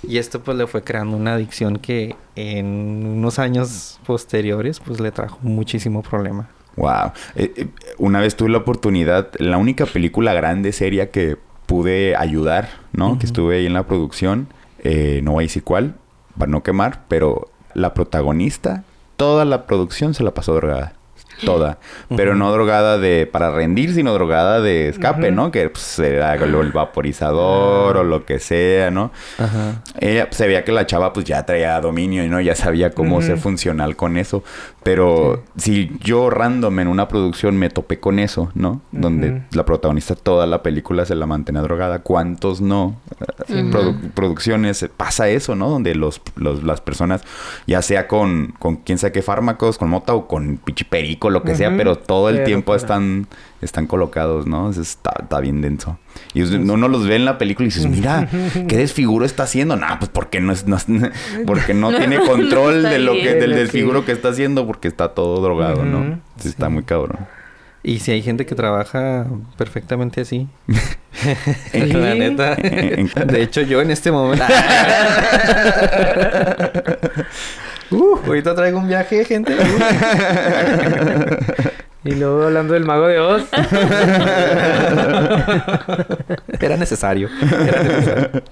Speaker 2: Y esto pues le fue creando una adicción que en unos años posteriores pues le trajo muchísimo problema.
Speaker 5: Wow. Eh, eh, una vez tuve la oportunidad, la única película grande, seria que pude ayudar, ¿no? Que estuve ahí en la producción. eh, no voy a decir cuál, para no quemar, pero la protagonista, toda la producción se la pasó drogada. Toda. Pero no drogada de para rendir, sino drogada de escape. ¿no? Que pues, era el vaporizador o lo que sea, ¿no?
Speaker 2: Ajá.
Speaker 5: Ella pues, se veía que la chava pues ya traía dominio y no ya sabía cómo ser funcional con eso. Pero si yo random en una producción me topé con eso, ¿no? Donde la protagonista toda la película se la mantenía drogada. ¿Cuántos no? Produ- producciones pasa eso, ¿no? Donde los, los- las personas, ya sea con, con quién sabe qué fármacos, con mota o con pichiperico, lo que sea, pero todo el tiempo están, están colocados, ¿no? Eso Está, está bien denso. Y uno los ve en la película y dices, mira, ¿qué desfiguro está haciendo? Nah, pues porque no es, no es- porque no tiene control de lo que, del desfiguro que está haciendo porque está todo drogado, ¿no? Sí, Está muy cabrón.
Speaker 2: Y si hay gente que trabaja perfectamente así.
Speaker 4: Sí.
Speaker 2: La neta. De hecho, yo en este momento. Ahorita traigo un viaje, gente.
Speaker 4: Y luego hablando del mago de Oz.
Speaker 2: Era necesario. Era necesario.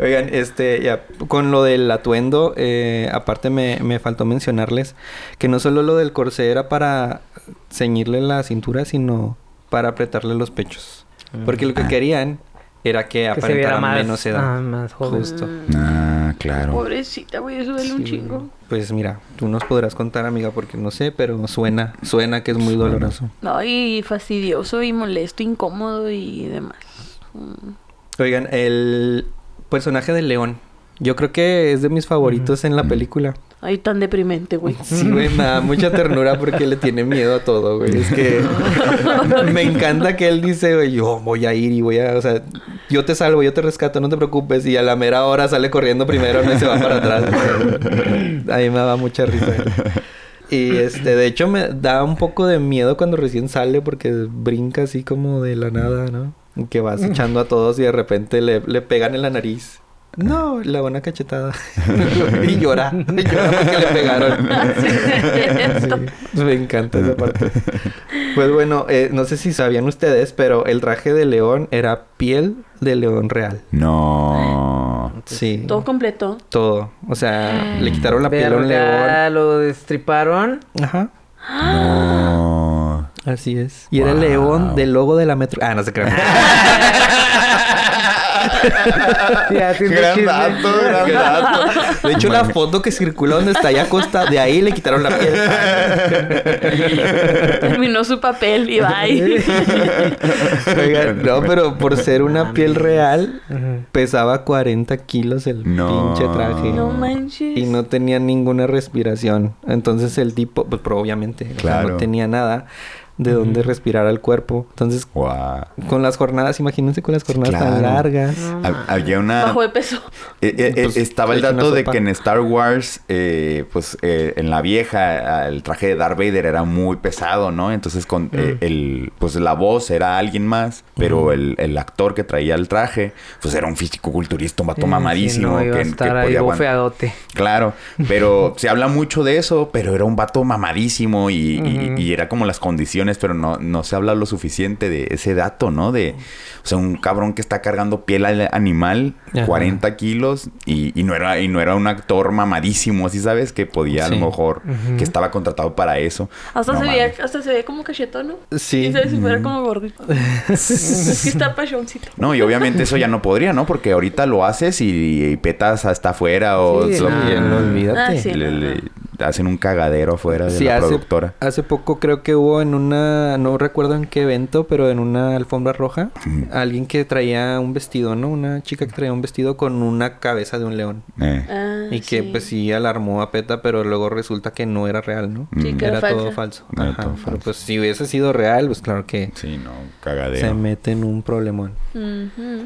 Speaker 2: Oigan, este, ya, con lo del atuendo, eh, aparte me, me faltó mencionarles que no solo lo del corsé era para ceñirle la cintura, sino para apretarle los pechos. Porque lo que
Speaker 5: Ah.
Speaker 2: querían era que,
Speaker 4: que
Speaker 2: aparentara
Speaker 4: más,
Speaker 2: menos edad.
Speaker 4: ah, más joven.
Speaker 2: Justo.
Speaker 5: Ah, claro.
Speaker 3: Pobrecita, güey, eso duele un chingo.
Speaker 2: Pues mira, tú nos podrás contar, amiga, porque no sé, pero suena, suena que es muy
Speaker 5: Suena.
Speaker 2: doloroso.
Speaker 3: No, y fastidioso y molesto, incómodo y demás. Mm.
Speaker 2: Oigan, el personaje de León, yo creo que es de mis favoritos en la película.
Speaker 3: Ay, tan deprimente, güey.
Speaker 2: Sí, güey, me da mucha ternura porque le tiene miedo a todo, güey. Es que me encanta que él dice, güey, yo voy a ir y voy a, o sea, yo te salvo, yo te rescato, no te preocupes. Y a la mera hora sale corriendo primero, no se va para atrás. A mí me da mucha risa. Y este, de hecho, me da un poco de miedo cuando recién sale porque brinca así como de la nada, ¿no? Que vas echando a todos y de repente le, le pegan en la nariz. No, da una cachetada. y llora. Y llora porque le pegaron.
Speaker 3: Sí,
Speaker 2: me encanta esa parte. Pues bueno, eh, no sé si sabían ustedes, pero el traje de león era piel de león real.
Speaker 5: No.
Speaker 2: Sí.
Speaker 3: Todo completo.
Speaker 2: Todo. O sea, le quitaron la piel a un león.
Speaker 4: Lo destriparon.
Speaker 2: Ajá.
Speaker 5: No.
Speaker 2: Así es. Y era el león del logo de la metro. Ah, no se crean.
Speaker 4: Sí,
Speaker 5: Gran
Speaker 4: chisme.
Speaker 5: dato, gran dato.
Speaker 2: De hecho, la foto que circula donde está allá costa, de ahí le quitaron la piel.
Speaker 3: Terminó su papel y bye.
Speaker 2: Oigan, no, pero por ser una piel real, pesaba 40 kilos el
Speaker 5: No.
Speaker 2: pinche traje.
Speaker 3: no manches.
Speaker 2: Y no tenía ninguna respiración. Entonces el tipo, pues pero obviamente, o sea,
Speaker 5: Claro.
Speaker 2: no tenía nada de donde respirar al cuerpo. Entonces,
Speaker 5: Guau.
Speaker 2: con las jornadas, imagínense con las jornadas tan largas.
Speaker 3: No,
Speaker 5: Había una...
Speaker 3: Bajo de peso.
Speaker 5: Eh, eh, eh,
Speaker 2: Pues,
Speaker 5: estaba el dato de que en Star Wars, eh, pues eh, en la vieja, el traje de Darth Vader era muy pesado, ¿no? Entonces, con eh, el, pues la voz era alguien más, pero el, el actor que traía el traje, pues era un físico-culturista, un vato
Speaker 4: Sí,
Speaker 5: mamadísimo.
Speaker 4: sí, no, iba
Speaker 5: que,
Speaker 4: a
Speaker 5: que
Speaker 4: estar ahí
Speaker 5: podía aguant-
Speaker 4: bofeadote.
Speaker 5: Claro, pero se habla mucho de eso, pero era un vato mamadísimo y, y-
Speaker 4: Ujú.
Speaker 5: y era como las condiciones, pero no, no se habla lo suficiente de ese dato, ¿no? De, o sea, un cabrón que está cargando piel al- animal,
Speaker 2: Ajá.
Speaker 5: 40 kilos, y, y no era, y no era un actor mamadísimo, así sabes, que podía a lo mejor, que estaba contratado para eso.
Speaker 3: Hasta,
Speaker 5: No
Speaker 3: se veía, hasta se veía como cachetón, ¿no?
Speaker 2: Sí.
Speaker 3: ¿Quién sabe si fuera como gordito? es que está pachoncito.
Speaker 5: No, y obviamente eso ya no podría, ¿no? Porque ahorita lo haces y, y petas hasta afuera o
Speaker 4: Sí,
Speaker 5: so-
Speaker 4: no.
Speaker 2: Olvídate.
Speaker 3: Ah, sí.
Speaker 5: le, le hacen un cagadero afuera de la
Speaker 2: hace,
Speaker 5: productora.
Speaker 2: hace poco creo que hubo en una, no recuerdo en qué evento, pero en una alfombra roja, alguien que traía un vestido, ¿no? Una chica que traía un vestido con una cabeza de un león.
Speaker 5: Eh.
Speaker 3: Ah,
Speaker 2: Y que
Speaker 3: sí.
Speaker 2: pues sí alarmó a PETA, pero luego resulta que no era real, ¿no?
Speaker 3: Sí, que
Speaker 2: era
Speaker 3: era
Speaker 2: todo falso.
Speaker 5: Era
Speaker 2: Ajá,
Speaker 5: todo
Speaker 2: Pero
Speaker 5: falso.
Speaker 2: pues si hubiese sido real, pues claro que
Speaker 5: Sí, no,
Speaker 2: se mete en un problemón.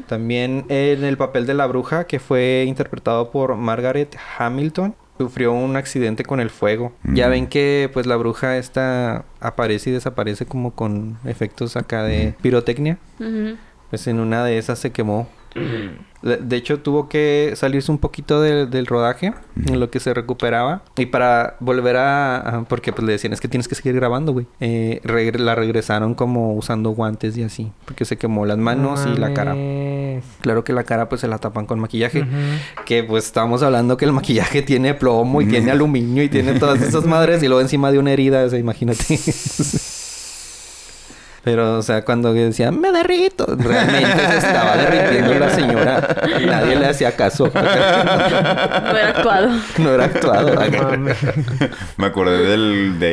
Speaker 2: También en el papel de la bruja, que fue interpretado por Margaret Hamilton, sufrió un accidente con el fuego. Ya
Speaker 5: Mm.
Speaker 2: ven que pues la bruja esta aparece y desaparece como con efectos acá de pirotecnia.
Speaker 3: Ujú.
Speaker 2: Pues en una de esas se quemó. De hecho, tuvo que salirse un poquito de- del rodaje, en lo que se recuperaba. Y para volver a... porque pues le decían, es que tienes que seguir grabando, güey. Eh, la regresaron como usando guantes y así. Porque se quemó las manos y la cara. Claro que la cara pues se la tapan con maquillaje. Que pues estábamos hablando que el maquillaje tiene plomo y tiene aluminio y tiene todas esas madres. Y luego encima de una herida, o sea, imagínate. Pero, o sea, cuando decía, me derrito, realmente se estaba derritiendo la señora. Y nadie le hacía caso.
Speaker 3: No era actuado.
Speaker 2: no era actuado.
Speaker 4: Mames.
Speaker 5: Me acordé del, de,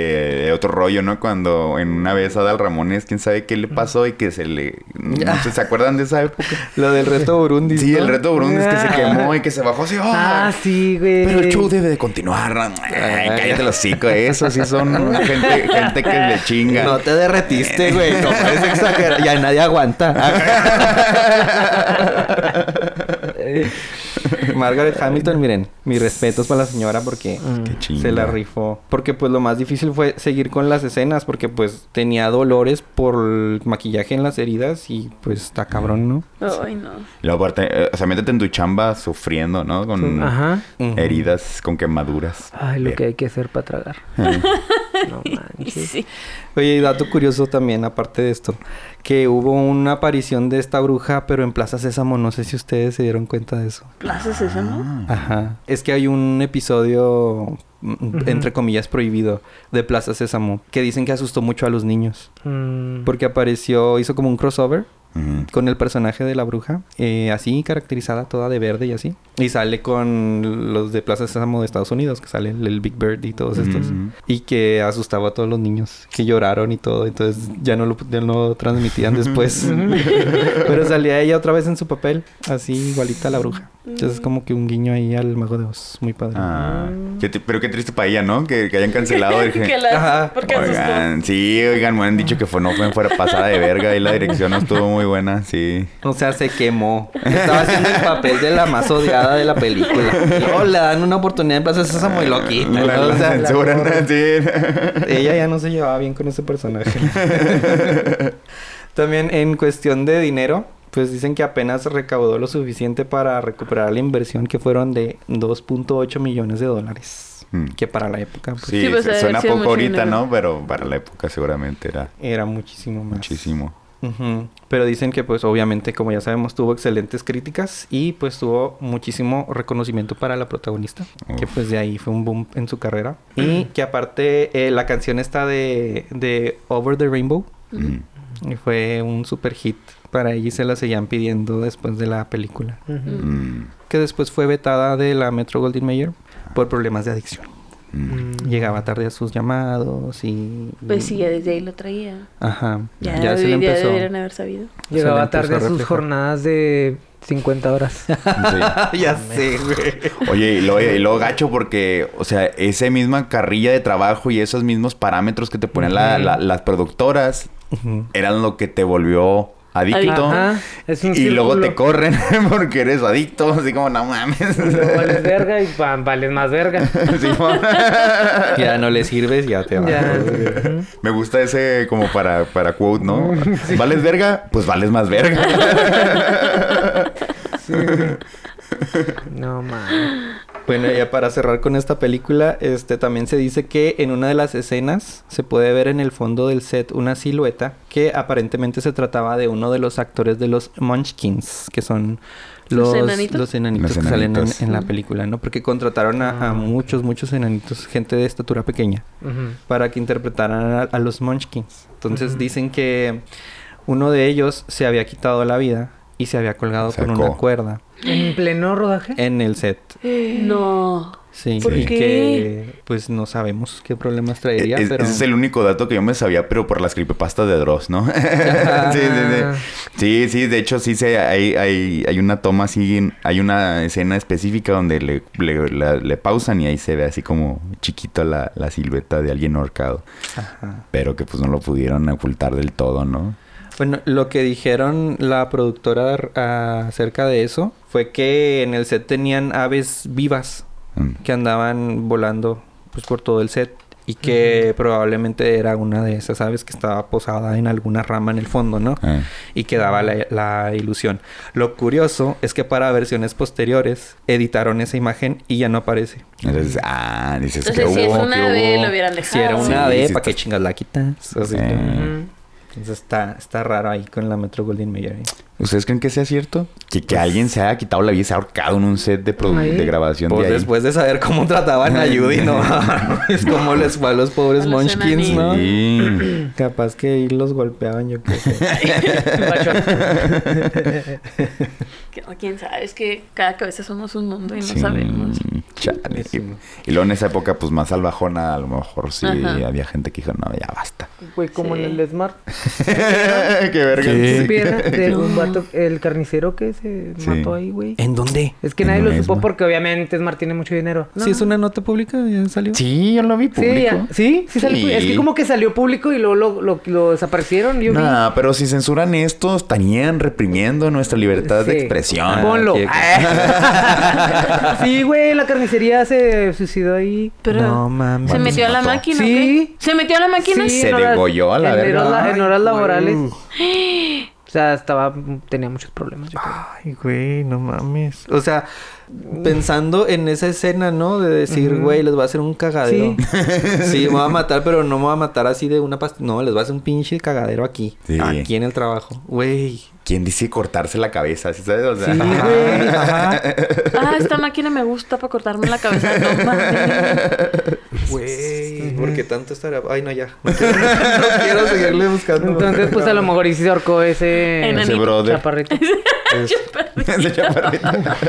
Speaker 5: de otro rollo, ¿no? Cuando en una vez a Dal Ramones, quién sabe qué le pasó y que se le... No sé, ¿se acuerdan de esa época?
Speaker 2: Lo del reto Burundi.
Speaker 5: Sí,
Speaker 2: ¿no?
Speaker 5: el reto Burundi es que se quemó y que se bajó así.
Speaker 4: Ah,
Speaker 5: ¡ah!
Speaker 4: sí, güey.
Speaker 5: Pero el show debe de continuar. Ay, cállate los hocico. Eso sí son gente, gente que le chinga.
Speaker 2: No te derretiste, güey. No parece exagerado. Ya nadie aguanta. Margaret Hamilton, miren, mis respetos para la señora porque
Speaker 5: chinga.
Speaker 2: se la rifó. Porque pues lo más difícil fue seguir con las escenas porque pues tenía dolores por el maquillaje en las heridas y pues está cabrón, ¿no?
Speaker 3: Ay, no.
Speaker 5: Y luego aparte, eh, o sea, métete en tu chamba sufriendo, ¿no? Con
Speaker 4: Ajá.
Speaker 5: Heridas, con quemaduras.
Speaker 4: Ay, lo que hay que hacer para tragar. No manches.
Speaker 3: Sí.
Speaker 2: Oye, y dato curioso también, aparte de esto, que hubo una aparición de esta bruja, pero en Plaza Sésamo, no sé si ustedes se dieron cuenta de eso.
Speaker 3: Plaza Sésamo.
Speaker 2: Ajá. Es que hay un episodio, mm, entre comillas, prohibido de Plaza Sésamo, que dicen que asustó mucho a los niños.
Speaker 4: Mm.
Speaker 2: Porque apareció, hizo como un crossover Con el personaje de la bruja, eh, así caracterizada toda de verde y así. Y sale con los de Plaza Sésamo de Estados Unidos, que sale el, el Big Bird y todos estos. Y que asustaba a todos los niños, que lloraron y todo. Entonces ya no lo, ya no lo transmitían después. Pero salía ella otra vez en su papel, así igualita a la bruja. Entonces es como que un guiño ahí al mago de Oz, muy padre.
Speaker 5: Ah, qué tri- pero qué triste para ella, ¿no? Que, que hayan cancelado. Dije,
Speaker 3: que la... Porque asustó.
Speaker 5: Sí, oigan, me han dicho que fue no fue fuera pasada de verga y la dirección no estuvo muy buena, sí.
Speaker 2: O sea, se quemó. Estaba haciendo el papel de la más odiada de la película. Y luego le dan una oportunidad en Plaza Sésamo y lo quitan.
Speaker 5: La,
Speaker 2: ¿no? O
Speaker 5: la
Speaker 2: sea,
Speaker 5: censuran, sí.
Speaker 2: ella ya no se llevaba bien con ese personaje. También en cuestión de dinero, pues dicen que apenas recaudó lo suficiente para recuperar la inversión que fueron de 2.8 millones de dólares.
Speaker 5: Mm.
Speaker 2: Que para la época pues,
Speaker 5: Sí,
Speaker 3: Sí, pues,
Speaker 5: suena poco
Speaker 3: mucho
Speaker 5: ahorita,
Speaker 3: dinero.
Speaker 5: ¿no? Pero para la época seguramente era
Speaker 2: era muchísimo más.
Speaker 5: muchísimo.
Speaker 2: Ujú. Pero dicen que pues obviamente como ya sabemos tuvo excelentes críticas y pues tuvo muchísimo reconocimiento para la protagonista. Que
Speaker 5: Uf.
Speaker 2: pues de ahí fue un boom en su carrera. Y que aparte eh, la canción está de, de Over the Rainbow.
Speaker 5: Mm.
Speaker 2: Y fue un super hit para ella y se la seguían pidiendo después de la película.
Speaker 5: Mm,
Speaker 2: Que después fue vetada de la Metro Goldwyn Mayer por problemas de adicción.
Speaker 5: mm.
Speaker 2: Llegaba tarde a sus llamados y...
Speaker 3: Pues sí, ya desde ahí lo traía.
Speaker 2: Ajá.
Speaker 3: Ya,
Speaker 2: Ya, se le
Speaker 3: ya
Speaker 2: empezó.
Speaker 3: deberían haber sabido.
Speaker 2: Se
Speaker 4: Llegaba tarde
Speaker 2: a
Speaker 4: a sus jornadas de 50 horas.
Speaker 5: Sí.
Speaker 2: ya sé, güey.
Speaker 5: Oye, y luego, y luego gacho porque, o sea, esa misma carrilla de trabajo y esos mismos parámetros que te la- la- las productoras Eran lo que te volvió adicto.
Speaker 4: Ajá, es un
Speaker 5: y luego te corren porque eres adicto. Así como, no mames.
Speaker 4: Vales verga y vales más verga.
Speaker 5: Sí,
Speaker 2: Ya no le sirves, ya te vas.
Speaker 4: Ya.
Speaker 5: Me gusta ese como para, para quote, ¿no? ¿Vales verga? Pues vales más verga.
Speaker 4: Sí. No mames.
Speaker 2: Bueno, ya para cerrar con esta película, este también se dice que en una de las escenas se puede ver en el fondo del set una silueta que aparentemente se trataba de uno de los actores de los Munchkins, que son
Speaker 3: ¿Los
Speaker 2: los,
Speaker 3: enanitos?
Speaker 2: los enanitos
Speaker 5: Los
Speaker 2: que salen en, la película, ¿no? Porque contrataron a, a
Speaker 4: Ah.
Speaker 2: muchos, muchos enanitos, gente de estatura pequeña, para que interpretaran a, a los Munchkins. Entonces dicen que uno de ellos se había quitado la vida y se había colgado con una cuerda
Speaker 4: ¿En pleno rodaje?
Speaker 2: en el set.
Speaker 3: No.
Speaker 2: Sí,
Speaker 3: ¿Por
Speaker 2: y
Speaker 3: qué?
Speaker 2: que pues no sabemos qué problemas traería,
Speaker 5: Es-
Speaker 2: pero
Speaker 5: Ese es el único dato que yo me sabía, pero por las creepypastas de Dross, ¿no? sí, sí, sí. Sí, sí, de hecho sí se, hay, hay, hay una toma así, hay una escena específica donde le, le, la- le pausan y ahí se ve así como chiquito la, la silueta de alguien ahorcado.
Speaker 2: Ajá.
Speaker 5: Pero que pues no lo pudieron ocultar del todo, ¿no?
Speaker 2: Bueno, lo que dijeron la productora acerca de eso fue que en el set tenían aves vivas
Speaker 5: Mm.
Speaker 2: que andaban volando pues por todo el set y que probablemente era una de esas aves que estaba posada en alguna rama en el fondo, ¿no?
Speaker 5: Eh.
Speaker 2: Y que daba la, la ilusión. Lo curioso es que para versiones posteriores editaron esa imagen y ya no aparece.
Speaker 5: Entonces, ah, dices que
Speaker 3: Entonces, si es
Speaker 5: hubo,
Speaker 3: una
Speaker 5: que
Speaker 3: ave, lo hubieran dejado.
Speaker 2: Si era una ave,
Speaker 5: sí
Speaker 2: ¿para qué chingas la quitas? Así que-. Entonces está, está raro ahí con la Metro Goldwyn Mayer.
Speaker 5: ¿Ustedes creen que sea cierto? Que, que alguien se haya quitado la vida y se ha ahorcado en un set de, de grabación
Speaker 2: Pues
Speaker 5: de ahí.
Speaker 2: después de saber cómo trataban a Judy, ¿no? es como les fue a los pobres
Speaker 3: A los
Speaker 2: Munchkins, ¿no?
Speaker 5: Sí.
Speaker 2: Capaz que ahí los golpeaban, yo creo.
Speaker 3: Que- ¿Quién sabe? Es que cada cabeza somos un mundo y no
Speaker 5: Sí,
Speaker 3: sabemos.
Speaker 5: chale.
Speaker 2: Sí.
Speaker 5: Y luego en esa época, pues más salvajona, a lo mejor sí
Speaker 3: Ajá.
Speaker 5: había gente que dijo, no, ya basta.
Speaker 4: Güey, como
Speaker 3: Sí.
Speaker 4: en el Smart.
Speaker 5: Qué verga.
Speaker 2: ¿Qué?
Speaker 3: No.
Speaker 4: vato, el carnicero que se
Speaker 5: Sí.
Speaker 4: mató ahí, güey.
Speaker 2: ¿En dónde?
Speaker 4: Es que
Speaker 5: En
Speaker 4: nadie lo supo porque obviamente Smart tiene mucho dinero.
Speaker 2: Sí, es una nota pública, ya salió.
Speaker 5: Sí, yo lo vi
Speaker 4: Sí,
Speaker 5: público.
Speaker 4: ya- sí, sí salió.
Speaker 5: Sí.
Speaker 4: Es que como que salió público y luego lo, lo, lo desaparecieron. Yo vi.
Speaker 5: Nah, pero si censuran esto, estarían reprimiendo nuestra libertad de
Speaker 4: Sí.
Speaker 5: expresión.
Speaker 4: Ponlo. sí, güey, la carnicería se suicidó ahí.
Speaker 3: Pero
Speaker 2: No mames.
Speaker 3: se metió a la máquina.
Speaker 4: Sí.
Speaker 3: ¿Se metió a la máquina?
Speaker 4: Sí,
Speaker 5: Se degolló a la
Speaker 4: la- en horas laborales. O sea, estaba, tenía muchos problemas, yo.
Speaker 2: Ay, güey, no mames. O sea, pensando en esa escena, ¿no? De decir, güey, les va a hacer un cagadero.
Speaker 4: Sí.
Speaker 2: Sí, me voy a matar, pero no me voy a matar así de una pastilla. No, les va a hacer un pinche cagadero aquí.
Speaker 5: Sí.
Speaker 2: Aquí en el trabajo. Güey.
Speaker 5: ¿Quién dice cortarse la cabeza? ¿Sí sabes? O sea,
Speaker 4: Sí, güey.
Speaker 2: Ajá.
Speaker 3: Ah, esta máquina me gusta para cortarme la cabeza. No mames.
Speaker 2: Güey. ¿Por qué tanto estará? Ay, no, ya. No quiero, no quiero seguirle buscando.
Speaker 4: Entonces, pues a lo mejor y se ahorcó ese
Speaker 3: Enanito.
Speaker 5: ese brother.
Speaker 4: chaparrito.
Speaker 5: Ese chaparrito.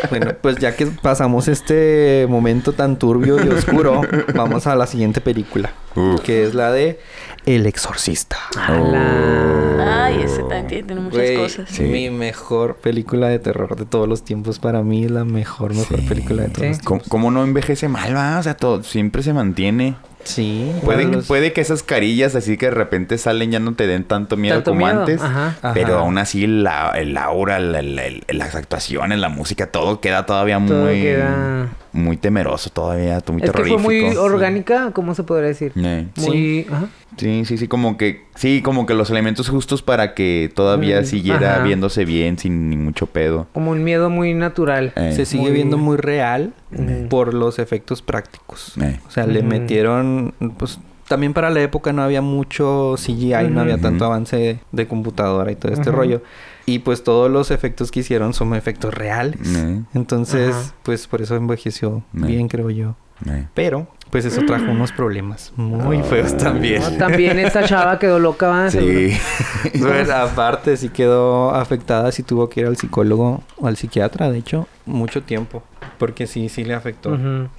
Speaker 2: Bueno, pues ya que pasamos este momento tan turbio y oscuro, vamos a la siguiente película.
Speaker 5: Uf.
Speaker 2: Que es la de El Exorcista.
Speaker 4: Ala.
Speaker 3: Ay, ese también tiene muchas cosas.
Speaker 5: Sí.
Speaker 2: Mi mejor película de terror de todos los tiempos. Para mí, la mejor, mejor
Speaker 5: Sí.
Speaker 2: película de todos
Speaker 4: Sí.
Speaker 2: los
Speaker 5: ¿Cómo, cómo no envejece mal, va? O sea, todo, siempre se mantiene.
Speaker 2: Sí.
Speaker 5: Puede,
Speaker 2: los-
Speaker 5: puede que esas carillas así que de repente salen ya no te den tanto miedo
Speaker 4: Tanto
Speaker 5: como
Speaker 4: miedo,
Speaker 5: antes.
Speaker 4: ajá.
Speaker 5: Pero
Speaker 2: Ajá.
Speaker 5: aún así la, el aura, la- la- la- las actuaciones, la música, todo queda todavía
Speaker 4: Todo
Speaker 5: muy,
Speaker 4: queda-
Speaker 5: muy temeroso todavía, muy
Speaker 4: Es que fue muy
Speaker 5: Sí.
Speaker 4: orgánica, ¿cómo se podría decir? Muy... Ajá.
Speaker 5: Sí, sí, sí, como que, sí, como que los elementos justos para que todavía
Speaker 4: Mm,
Speaker 5: siguiera
Speaker 4: ajá.
Speaker 5: viéndose bien sin ni mucho pedo.
Speaker 4: Como un miedo muy natural.
Speaker 5: Eh,
Speaker 2: Se sigue
Speaker 4: Muy-
Speaker 2: viendo muy real
Speaker 4: Ujú.
Speaker 2: por los efectos prácticos.
Speaker 5: Eh.
Speaker 2: O sea, le
Speaker 4: Ujú.
Speaker 2: metieron, pues también para la época no había mucho CGI, no había tanto avance de computadora y todo este rollo. Y pues todos los efectos que hicieron son efectos reales. Entonces,
Speaker 4: Ajá.
Speaker 2: pues por eso envejeció bien, creo yo. Pero pues eso trajo unos problemas muy feos también.
Speaker 4: No, también esta chava quedó loca, ¿va?
Speaker 5: Sí.
Speaker 2: Pues, aparte, sí quedó afectada, sí tuvo que ir al psicólogo o al psiquiatra, de hecho, mucho tiempo. Porque sí, sí le afectó.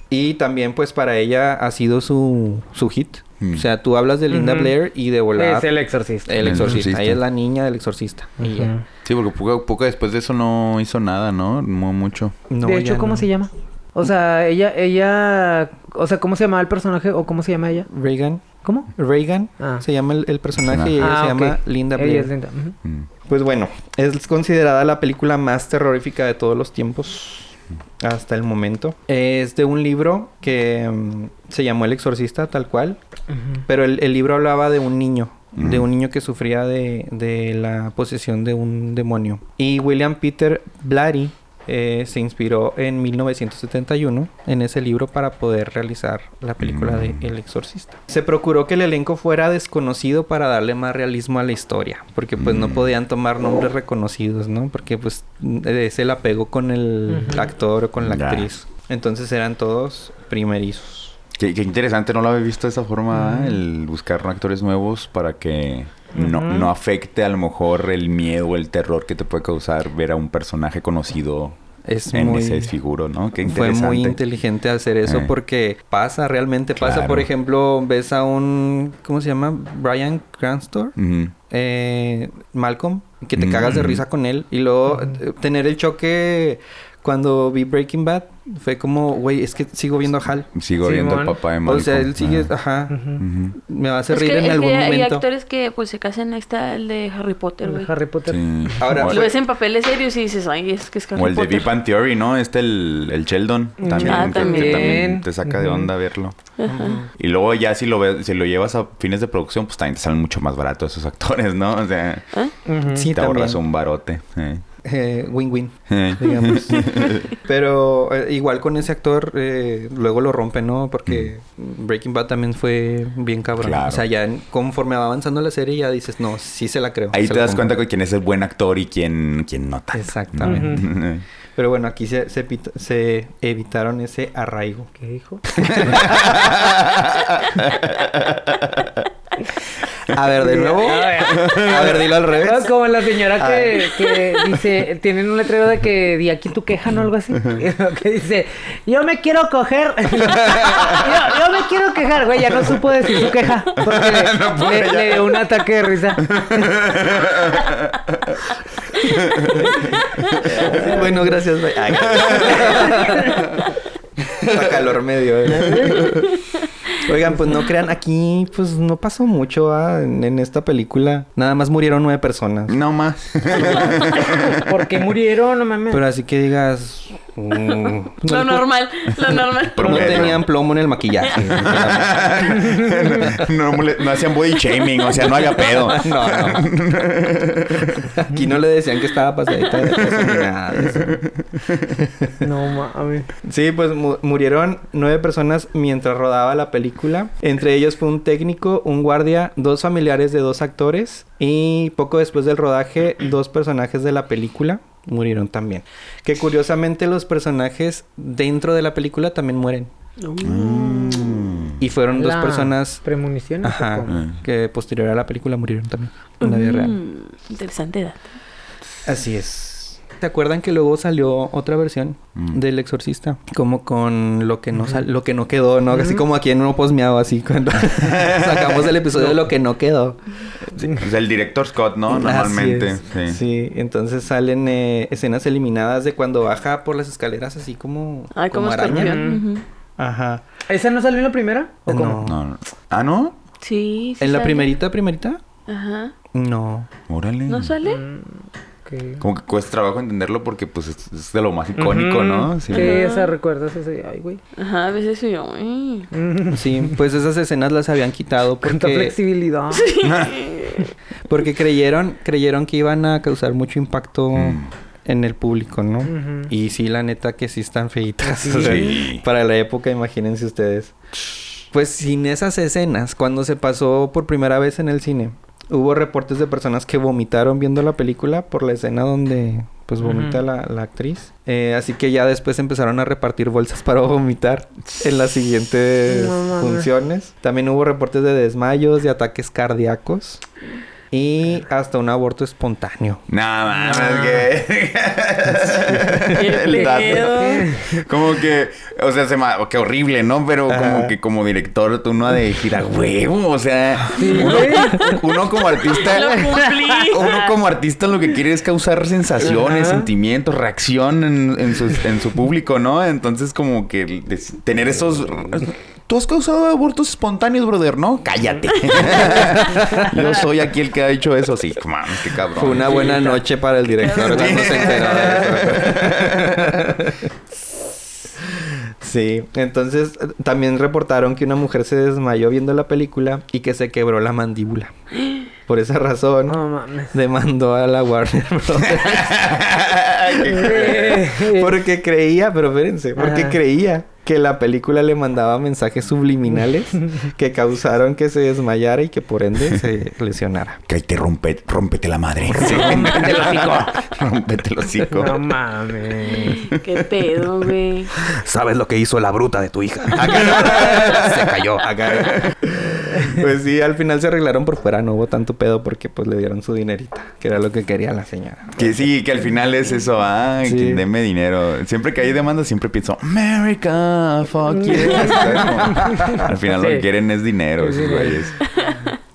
Speaker 2: Y también, pues, para ella ha sido su, su hit.
Speaker 5: Mm.
Speaker 2: O sea, tú hablas de Linda. Blair y de volar
Speaker 4: Es el exorcista.
Speaker 2: el
Speaker 5: El
Speaker 2: exorcista.
Speaker 5: exorcista.
Speaker 2: Ella es la niña del exorcista. Y ya.
Speaker 5: Sí, porque poco, poco después de eso no hizo nada, ¿no? Mu- mucho.
Speaker 2: No,
Speaker 4: de hecho, ¿cómo
Speaker 2: no.
Speaker 4: se llama? O sea, ella, ella, o sea, ¿cómo se llamaba el personaje o cómo se llama ella?
Speaker 2: Reagan.
Speaker 4: ¿Cómo?
Speaker 2: Reagan
Speaker 4: Ah.
Speaker 2: se llama el, el personaje y ella
Speaker 4: Ah,
Speaker 2: se llama Linda
Speaker 4: Ella
Speaker 2: Blair.
Speaker 4: es Linda.
Speaker 5: Mm.
Speaker 2: Pues bueno, es considerada la película más terrorífica de todos los tiempos hasta el momento. Es de un libro que mm, se llamó El Exorcista, tal cual. Pero el, el libro hablaba de un niño, de un niño que sufría de, de la posesión de un demonio. Y William Peter Blatty eh, se inspiró en 1971 en ese libro para poder realizar la película de
Speaker 5: Mm.
Speaker 2: El Exorcista. Se procuró que el elenco fuera desconocido para darle más realismo a la historia, porque pues no
Speaker 5: Mm.
Speaker 2: podían tomar nombres reconocidos, ¿no? Porque pues es el apego con el
Speaker 4: Ujú.
Speaker 2: actor o con la
Speaker 5: Ya.
Speaker 2: actriz. Entonces eran todos primerizos.
Speaker 5: Qué, qué interesante, no lo había visto de esa forma,
Speaker 4: Mm.
Speaker 5: ¿eh? el buscar actores nuevos para que no, no afecte a lo mejor el miedo o el terror que te puede causar ver a un personaje conocido
Speaker 2: Es
Speaker 5: en
Speaker 2: muy...
Speaker 5: ese desfiguro, ¿no? Qué
Speaker 2: Fue muy inteligente hacer eso
Speaker 5: Eh.
Speaker 2: porque pasa, realmente pasa. Por ejemplo, ves a un, ¿cómo se llama? Brian Cranston, eh, Malcolm, que te cagas de
Speaker 5: Mm.
Speaker 2: risa con él. Y luego tener el choque cuando vi Breaking Bad, fue como, güey, es que sigo viendo a Hal.
Speaker 5: Sigo viendo al
Speaker 4: Simón.
Speaker 5: papá de
Speaker 2: O
Speaker 5: Malcolm.
Speaker 2: sea, él sigue,
Speaker 5: Ah.
Speaker 2: ajá, me va a hacer
Speaker 3: Es
Speaker 2: reír
Speaker 3: que,
Speaker 2: en
Speaker 3: es
Speaker 2: algún
Speaker 3: que hay
Speaker 2: momento.
Speaker 3: actores que pues se casan. Ahí está el de Harry Potter, güey.
Speaker 4: Harry Potter.
Speaker 5: Sí.
Speaker 2: Ahora,
Speaker 5: o,
Speaker 3: Lo ves en papeles serios y dices, ay, es que es Harry
Speaker 5: o el de
Speaker 3: Potter.
Speaker 5: Big Bang Theory, ¿no? Este, el, el Sheldon.
Speaker 4: Mm.
Speaker 5: También,
Speaker 3: Ah,
Speaker 5: que- que
Speaker 3: también.
Speaker 5: también te saca de onda verlo.
Speaker 3: Ajá.
Speaker 5: Y luego ya si lo ves, si lo llevas a fines de producción, pues también te salen mucho más baratos esos actores, ¿no? O sea,
Speaker 3: ¿Eh?
Speaker 2: Sí,
Speaker 5: te ahorras
Speaker 2: también.
Speaker 5: un barote. eh.
Speaker 2: Eh, win-win.
Speaker 5: Eh.
Speaker 2: digamos. Pero eh, igual con ese actor, eh, luego lo rompe, ¿no? Porque Breaking Bad también fue bien cabrón.
Speaker 5: Claro.
Speaker 2: O sea, ya en- conforme va avanzando la serie, ya dices, no, sí se la creo.
Speaker 5: Ahí te das
Speaker 2: compro".
Speaker 5: cuenta de quién es el buen actor y quién, quién no tanto.
Speaker 2: Exactamente. Pero bueno, aquí se, se, se evitaron ese arraigo.
Speaker 4: ¿Qué dijo?
Speaker 2: A ver, de nuevo. A ver, dilo al revés.
Speaker 4: Como la señora que, que dice, tienen un letrero de que di aquí tu queja, ¿no? Algo así. que dice, yo me quiero coger. yo, yo me quiero quejar, güey. Ya no supo decir su queja. Porque le, le dio un ataque de risa.
Speaker 2: bueno, gracias. Ay. Está calor medio. eh. Oigan, pues no crean, aquí pues no pasó mucho ah, en, en esta película. Nada más murieron nueve personas.
Speaker 5: No más.
Speaker 4: ¿Por qué murieron? No mames.
Speaker 2: Pero así que digas... mm,
Speaker 3: Lo
Speaker 2: no,
Speaker 3: normal, lo normal.
Speaker 2: no
Speaker 5: Promedio.
Speaker 2: tenían plomo en el maquillaje.
Speaker 5: no, no hacían body shaming, o sea, no había pedo.
Speaker 2: No, no. Aquí no le decían que estaba pasadita de peso ni nada de eso.
Speaker 4: No mames.
Speaker 2: Sí, pues mu- murieron nueve personas mientras rodaba la película. Entre ellos fue un técnico, un guardia, dos familiares de dos actores y poco después del rodaje, dos personajes de la película murieron también. Que curiosamente los personajes dentro de la película también mueren.
Speaker 5: Mm.
Speaker 2: Y fueron dos personas
Speaker 4: Premoniciones.
Speaker 2: ajá.
Speaker 5: Mm.
Speaker 2: que posterior a la película murieron también en la vida real.
Speaker 3: Mm, interesante edad.
Speaker 2: Así es. ¿Te acuerdan que luego salió otra versión
Speaker 5: Mm.
Speaker 2: del Exorcista? Como con lo que no sal- lo que no quedó, ¿no? Así
Speaker 4: Ujú.
Speaker 2: como aquí en uno posmeado, así cuando sacamos el episodio de lo que no quedó.
Speaker 5: Sí, pues el director Scott, ¿no? Normalmente. Sí.
Speaker 2: Sí. entonces salen eh, escenas eliminadas de cuando baja por las escaleras así como,
Speaker 3: Ay, como
Speaker 2: araña.
Speaker 3: escorpión. ujú.
Speaker 2: Ajá.
Speaker 4: ¿Esa no salió en la primera? ¿O
Speaker 2: No.
Speaker 4: cómo?
Speaker 5: No, no. Ah, ¿no?
Speaker 3: Sí, sí
Speaker 2: ¿En la primerita, primerita?
Speaker 3: Ajá.
Speaker 2: No.
Speaker 5: Órale.
Speaker 3: ¿No sale?
Speaker 4: Mm.
Speaker 5: Como que cuesta trabajo entenderlo porque pues es, es de lo más icónico. ¿no? Sí.
Speaker 4: Sí, esa recuerdas ese. Ay, güey.
Speaker 3: Ajá, a veces soy yo. "Ay".
Speaker 2: Sí, pues esas escenas las habían quitado
Speaker 4: Cuánta
Speaker 2: porque,
Speaker 4: flexibilidad.
Speaker 2: porque creyeron, creyeron que iban a causar mucho impacto
Speaker 5: Mm.
Speaker 2: en el público, ¿no? Y sí, la neta que sí están feitas.
Speaker 4: Sí.
Speaker 2: o sea,
Speaker 5: Sí.
Speaker 2: para la época, imagínense ustedes. Pues sin esas escenas, cuando se pasó por primera vez en el cine, hubo reportes de personas que vomitaron viendo la película por la escena donde pues vomita la, la actriz. Eh, así que ya después empezaron a repartir bolsas para vomitar en las siguientes
Speaker 4: No
Speaker 2: funciones. También hubo reportes de desmayos, de ataques cardíacos y hasta un aborto espontáneo.
Speaker 5: Nada más que. El dato. Como que, o sea, se ma- qué horrible, ¿no? Pero como
Speaker 2: Ajá.
Speaker 5: que como director tú no has de decir a huevo, o sea, uno, uno como artista, uno como artista lo que quiere es causar sensaciones,
Speaker 4: Ajá.
Speaker 5: sentimientos, reacción en, en su, en su público, ¿no? Entonces como que tener esos... Tú has causado abortos espontáneos, brother, ¿no? Cállate. Yo soy aquí el que ha hecho eso. Sí, mames, qué cabrón.
Speaker 2: Fue una buena noche para el director cuando se enteró de eso. Sí, entonces también reportaron que una mujer se desmayó viendo la película y que se quebró la mandíbula. Por esa razón,
Speaker 4: No mames.
Speaker 2: demandó a la Warner Bros. porque creía, pero espérense, porque
Speaker 4: Ajá.
Speaker 2: creía que la película le mandaba mensajes subliminales que causaron que se desmayara y que por ende se lesionara.
Speaker 5: Cállate, rompe, rómpete la madre.
Speaker 4: Rómpete el hocico.
Speaker 5: rómpete el hocico.
Speaker 4: No mames.
Speaker 3: Qué pedo, güey.
Speaker 2: ¿Sabes lo que hizo la bruta de tu hija? se cayó. Pues sí, al final se arreglaron por fuera, no hubo tanto pedo porque pues le dieron su dinerita, que era lo que quería la señora.
Speaker 5: Que sí, que al final es eso, ah,
Speaker 2: Sí.
Speaker 5: deme dinero. Siempre que hay demanda, siempre pienso, America, fuck you. al final lo que quieren es dinero, esos güeyes.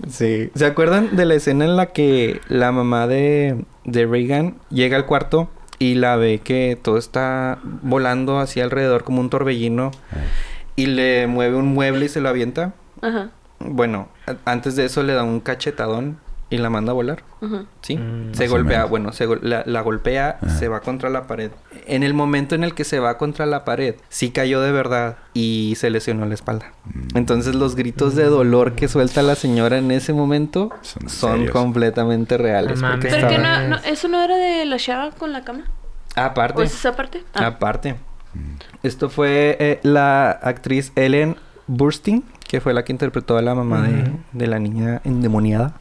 Speaker 2: Sí. ¿Se acuerdan de la escena en la que la mamá de, de Reagan llega al cuarto y la ve que todo está volando hacia alrededor como un torbellino y le mueve un mueble y se lo avienta?
Speaker 3: Ajá.
Speaker 2: Bueno, antes de eso le da un cachetadón y la manda a volar.
Speaker 3: Ajá.
Speaker 2: Sí,
Speaker 4: Mm.
Speaker 2: se golpea, bueno, se gol- la, la golpea,
Speaker 5: Ajá.
Speaker 2: se va contra la pared. En el momento en el que se va contra la pared, sí cayó de verdad y se lesionó la espalda.
Speaker 5: Mm.
Speaker 2: Entonces los gritos de dolor que suelta la señora en ese momento
Speaker 5: Son
Speaker 2: completamente reales.
Speaker 4: No
Speaker 2: porque.
Speaker 3: ¿Pero que
Speaker 2: estaba-
Speaker 3: no, no, eso no era de la chava con la cama?
Speaker 2: Aparte,
Speaker 3: ¿O es esa parte? Ah.
Speaker 2: aparte. Esto fue eh, la actriz Ellen Burstyn, que fue la que interpretó a la mamá de, la niña endemoniada.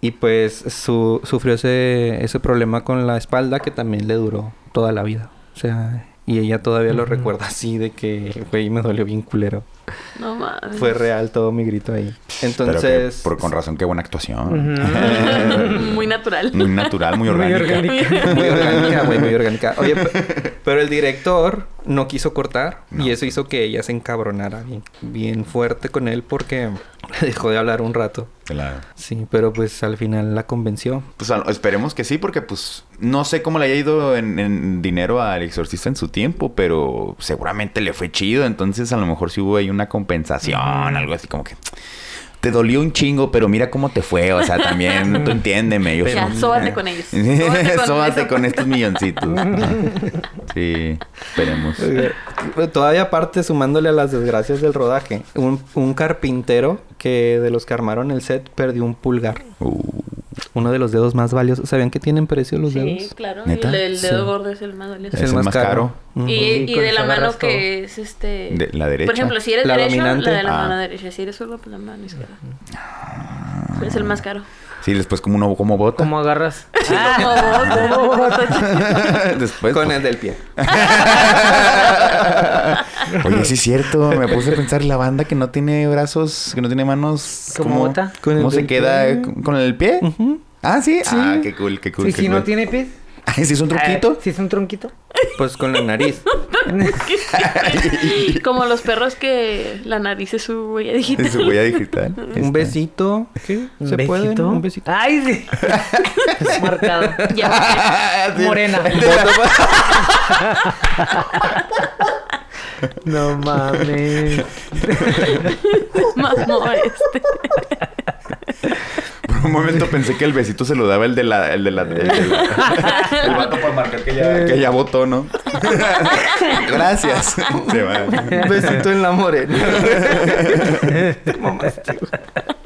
Speaker 2: Y pues su, sufrió ese, ese problema con la espalda que también le duró toda la vida. O sea, y ella todavía lo recuerda así de que, güey, me dolió bien culero.
Speaker 3: No mames.
Speaker 2: Fue real todo mi grito ahí.
Speaker 5: Pero que,
Speaker 2: Entonces...
Speaker 5: por, con razón, qué buena actuación.
Speaker 3: Muy natural.
Speaker 5: Muy natural, muy
Speaker 4: Muy
Speaker 5: orgánica.
Speaker 4: orgánica.
Speaker 2: Muy orgánica, güey, muy orgánica. Oye, pe- pero el director no quiso cortar
Speaker 5: No.
Speaker 2: y eso hizo que ella se encabronara bien, bien fuerte con él porque le dejó de hablar un rato.
Speaker 5: Claro.
Speaker 2: Sí, pero pues al final la convenció.
Speaker 5: Pues esperemos que sí, porque pues no sé cómo le haya ido en, en dinero al exorcista en su tiempo, pero seguramente le fue chido, entonces a lo mejor sí hubo ahí una compensación, algo así como que te dolió un chingo, pero mira cómo te fue, o sea, también tú entiéndeme. Yo
Speaker 3: Ya, sóbate con ellos. Sóbate con
Speaker 5: Sóbate
Speaker 3: eso.
Speaker 5: con estos milloncitos. sí, esperemos.
Speaker 2: Todavía aparte, sumándole a las desgracias del rodaje, un, un carpintero que de los que armaron el set perdió un pulgar.
Speaker 5: Uh,
Speaker 2: Uno de los dedos más valiosos. ¿Sabían que tienen precio los
Speaker 3: Sí,
Speaker 2: dedos?
Speaker 3: claro.
Speaker 5: ¿Neta?
Speaker 3: El, el dedo
Speaker 2: Sí.
Speaker 3: gordo es el más valioso.
Speaker 5: Es el más caro.
Speaker 2: Ujú.
Speaker 3: Y,
Speaker 4: Y
Speaker 3: y
Speaker 4: con
Speaker 3: de la mano
Speaker 4: agarras todo.
Speaker 3: que es este...
Speaker 5: De la derecha.
Speaker 3: Por ejemplo, si eres
Speaker 2: La
Speaker 3: derecho,
Speaker 2: dominante.
Speaker 3: la de la
Speaker 5: Ah.
Speaker 3: mano derecha. Si eres zurdo, pues la mano izquierda. Es el más caro.
Speaker 5: Sí, después como uno como bota.
Speaker 4: ¿Cómo agarras?
Speaker 3: Como vos,
Speaker 5: después
Speaker 2: Con
Speaker 5: pues,
Speaker 2: el del pie.
Speaker 5: Oye, sí es cierto. Me puse a pensar la banda que no tiene brazos, que no tiene manos.
Speaker 4: ¿Cómo
Speaker 5: ¿cómo,
Speaker 4: bota?
Speaker 5: ¿Cómo se queda
Speaker 2: pie.
Speaker 5: con- el pie? Ah, ¿sí? Ah, qué cool, qué cool.
Speaker 4: ¿Y
Speaker 5: qué
Speaker 4: si no tiene pies?
Speaker 5: Ay, ¿sí es un truquito?
Speaker 4: Si es un tronquito.
Speaker 2: Pues con la nariz.
Speaker 3: Como los perros que la nariz es su huella digital.
Speaker 5: Es su huella digital.
Speaker 2: Un besito. ¿Qué?
Speaker 4: ¿Un
Speaker 2: ¿Se puede?
Speaker 4: besito?
Speaker 2: Un besito.
Speaker 4: Ay, sí. Marcado.
Speaker 3: Ya,
Speaker 5: Sí.
Speaker 4: Morena. No mames.
Speaker 3: mamó este.
Speaker 5: Por un momento pensé que el besito se lo daba el de la... El de la... El, de la- vato para marcar que ya, que ya votó, ¿no? Gracias. Se va.
Speaker 2: Un besito en la morena.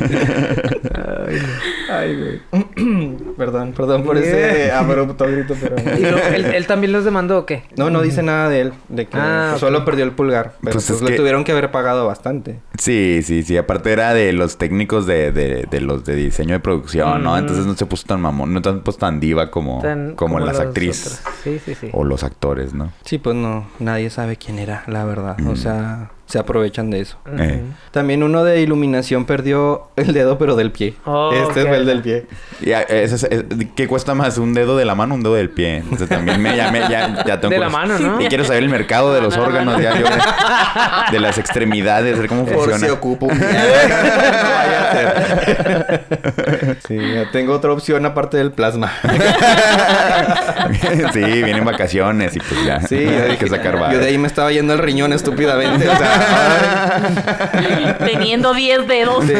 Speaker 2: Ay, güey. perdón, perdón por ese abrupto grito, pero...
Speaker 4: ¿Y lo- él, él también los demandó o qué?
Speaker 2: No, no dice nada de él, de que
Speaker 4: Ah,
Speaker 2: solo perdió el pulgar. Pero
Speaker 5: Pues
Speaker 2: pues,
Speaker 5: es
Speaker 2: le
Speaker 5: que-
Speaker 2: tuvieron que haber pagado bastante.
Speaker 5: Sí, sí, sí. Aparte era de los técnicos de, de, de los de diseño de producción, ¿no?
Speaker 4: Mm.
Speaker 5: Entonces no se puso tan mamón, no se puso tan diva como,
Speaker 4: Tan-
Speaker 5: como, las actrices.
Speaker 4: Sí, sí, sí.
Speaker 5: o los actores, ¿no?
Speaker 2: Sí, pues no, nadie sabe quién era, la verdad. O
Speaker 5: Mm.
Speaker 2: sea, se aprovechan de eso.
Speaker 5: Eh.
Speaker 2: También uno de iluminación perdió el dedo, pero del pie.
Speaker 4: Oh,
Speaker 2: este
Speaker 4: ok.
Speaker 2: fue el del pie.
Speaker 5: Y a- es- es- ¿Qué cuesta más? ¿Un dedo de la mano o un dedo del pie? Entonces también me, ya, me- ya, ya tengo
Speaker 4: De la mano, ¿no?
Speaker 5: Y quiero saber el mercado de los
Speaker 3: No, no,
Speaker 5: órganos,
Speaker 3: no.
Speaker 5: ya yo, de, de las extremidades, ver cómo
Speaker 2: Por
Speaker 5: funciona.
Speaker 2: si ocupo un día. No vaya a ser. sí, ya tengo otra opción aparte del plasma.
Speaker 5: sí, vienen vacaciones y pues ya.
Speaker 2: Sí,
Speaker 5: hay
Speaker 2: dije,
Speaker 5: que sacar
Speaker 2: Yo de ahí me estaba yendo el riñón estúpidamente. O sea,
Speaker 3: Teniendo 10 dedos.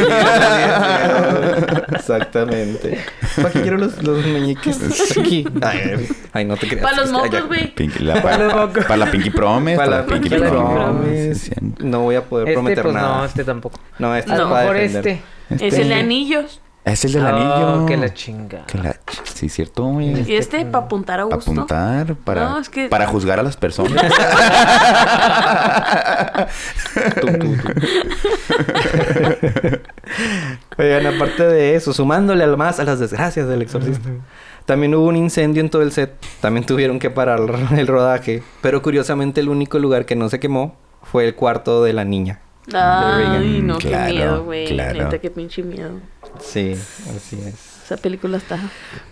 Speaker 2: Exactamente. ¿Para qué quiero los, los meñiques aquí? Ay, ay, no te creas.
Speaker 3: Para los mocos, güey.
Speaker 4: Para los
Speaker 5: para,
Speaker 4: mocos.
Speaker 5: para la Pinky Promise.
Speaker 2: Para la
Speaker 5: Pinky Promise.
Speaker 2: No voy a poder
Speaker 4: Este,
Speaker 2: prometer
Speaker 4: pues
Speaker 2: nada.
Speaker 4: no, este tampoco.
Speaker 2: No, este
Speaker 4: A
Speaker 2: es
Speaker 4: lo
Speaker 2: para
Speaker 4: mejor
Speaker 2: defender.
Speaker 4: este.
Speaker 3: Es el de anillos.
Speaker 5: Es el del
Speaker 4: Oh,
Speaker 5: anillo.
Speaker 4: que la chinga.
Speaker 5: Que la ch- Sí, cierto, güey.
Speaker 3: Y este para apuntar a
Speaker 5: Para
Speaker 3: gusto.
Speaker 5: apuntar, para,
Speaker 3: No, es que-
Speaker 5: para juzgar a las personas.
Speaker 2: Tú, tú, tú. Oigan, aparte de eso, sumándole al más a las desgracias del exorcista. También hubo un incendio en todo el set. También tuvieron que parar el rodaje. Pero curiosamente el único lugar que no se quemó fue el cuarto de la niña.
Speaker 3: Ay, no,
Speaker 5: Claro,
Speaker 3: qué miedo, güey.
Speaker 5: claro.
Speaker 3: Neta, qué pinche miedo.
Speaker 2: Sí, así es.
Speaker 3: Esa película está.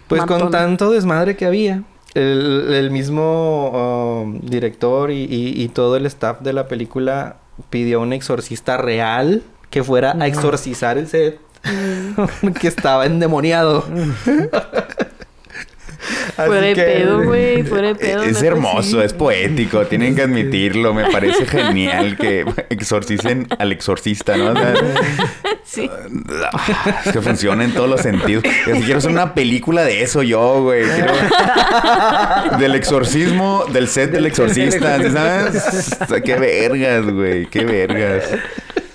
Speaker 2: Pues con tanto desmadre que había, el, el mismo um, director y, y- y todo el staff de la película pidió a un exorcista real que fuera a exorcizar el set que estaba endemoniado.
Speaker 3: Fuera de pedo, güey. Fuera de pedo.
Speaker 5: es hermoso, es poético, tienen que admitirlo. Me parece genial que exorcicen al exorcista, ¿no? O sea,
Speaker 3: Sí.
Speaker 5: es que funciona en todos los sentidos. Quiero hacer una película de eso yo, güey. Quiero- Del exorcismo, del set del exorcista, ¿sí ¿sabes? Qué vergas, güey, qué vergas.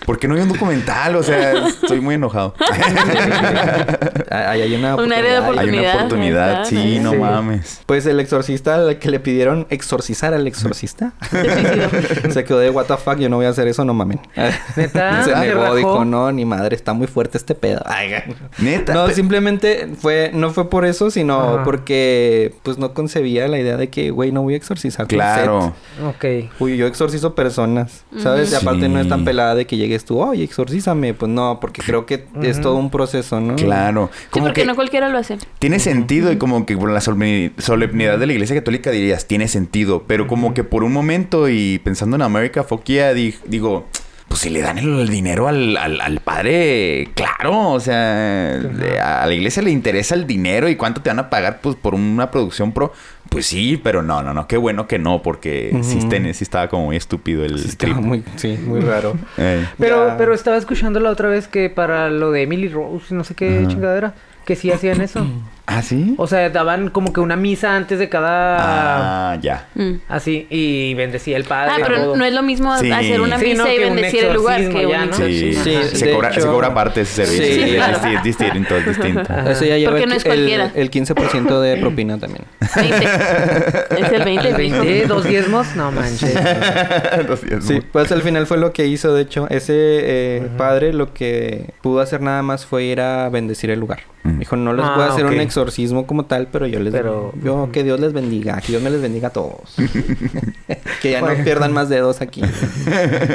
Speaker 5: ¿Por qué no hay un documental? O sea, estoy muy enojado.
Speaker 2: Ahí hay una
Speaker 3: Un área de
Speaker 2: oportunidad.
Speaker 5: Hay una
Speaker 3: Oportunidad,
Speaker 5: sí, no
Speaker 4: Sí.
Speaker 5: mames.
Speaker 2: Pues el exorcista al que le pidieron exorcizar al exorcista se quedó de what the fuck, yo no voy a hacer eso, no mamen.
Speaker 4: ¿Neta?
Speaker 2: se
Speaker 4: ¿Se
Speaker 2: negó, dijo, no, ni madre, está muy fuerte este pedo. Ay,
Speaker 5: Neta.
Speaker 2: no, simplemente fue, no fue por eso, sino
Speaker 4: Ajá.
Speaker 2: porque pues no concebía la idea de que, güey, no voy a exorcizar
Speaker 5: Claro.
Speaker 4: Ok.
Speaker 2: Uy, yo exorcizo personas, ¿sabes? Y aparte no es tan pelada de que llegues tú, oye, exorcízame. Pues no, porque creo que es todo un proceso, ¿no?
Speaker 5: Claro.
Speaker 3: Sí, porque
Speaker 5: que
Speaker 3: no cualquiera lo hace.
Speaker 5: tiene sentido y como que por la solemni- solemnidad de la iglesia católica dirías, tiene sentido. Pero como que por un momento y pensando en América Foquia, di- digo, pues si le dan el, el dinero al, al- al padre, claro, o sea, de- a la iglesia le interesa el dinero y cuánto te van a pagar pues por una producción pro. Pues sí, pero no, no, no, qué bueno que no, porque sí,
Speaker 2: Ujú.
Speaker 5: ten- sí estaba como muy estúpido el
Speaker 2: Sí,
Speaker 5: trip.
Speaker 2: muy, sí, muy raro.
Speaker 5: Eh.
Speaker 4: Pero,
Speaker 2: Ya.
Speaker 4: pero estaba escuchando la otra vez que para lo de Emily Rose, no sé qué chingadera, que sí hacían eso.
Speaker 5: ¿Ah, sí?
Speaker 4: O sea, daban como que una misa antes de cada...
Speaker 5: Ah, ya.
Speaker 3: Mm.
Speaker 4: Así, y bendecía el padre.
Speaker 3: Ah, pero
Speaker 4: todo.
Speaker 3: no es lo mismo
Speaker 5: Sí.
Speaker 3: hacer una
Speaker 4: Sí,
Speaker 3: misa
Speaker 4: no,
Speaker 3: y bendecir el lugar que
Speaker 4: ya, ¿no?
Speaker 5: Sí.
Speaker 2: Sí,
Speaker 5: se,
Speaker 2: de
Speaker 5: cobra,
Speaker 2: hecho-
Speaker 5: se cobra aparte ese servicio.
Speaker 2: Sí,
Speaker 5: Sí,
Speaker 3: claro.
Speaker 5: es, disti- es distinto, es distinto.
Speaker 2: Eso ya lleva
Speaker 3: Porque
Speaker 2: el,
Speaker 3: no es
Speaker 2: el-
Speaker 3: cualquiera.
Speaker 2: el 15% de propina también.
Speaker 3: 20. Es el 20,
Speaker 4: ¿El
Speaker 3: fijo.
Speaker 4: 20? ¿Dos diezmos? No manches.
Speaker 2: Sí, pues al final fue lo que hizo, de hecho. Ese eh, padre lo que pudo hacer nada más fue ir a bendecir el lugar.
Speaker 5: Mm.
Speaker 2: Dijo, no les
Speaker 4: Ah,
Speaker 2: voy a hacer un exorcismo como tal, pero yo les...
Speaker 4: Pero-
Speaker 2: Yo, que Dios les bendiga, que Dios me les bendiga a todos. que ya no pierdan más dedos aquí.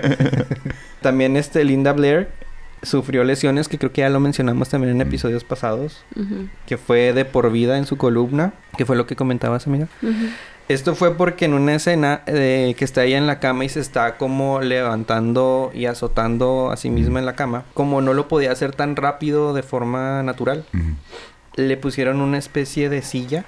Speaker 2: también este Linda Blair sufrió lesiones que creo que ya lo mencionamos también en episodios pasados, que fue de por vida en su columna, que fue lo que comentabas, amiga. Esto fue porque en una escena eh, que está ella en la cama y se está como levantando y azotando a sí misma en la cama, como no lo podía hacer tan rápido de forma natural, le pusieron una especie de silla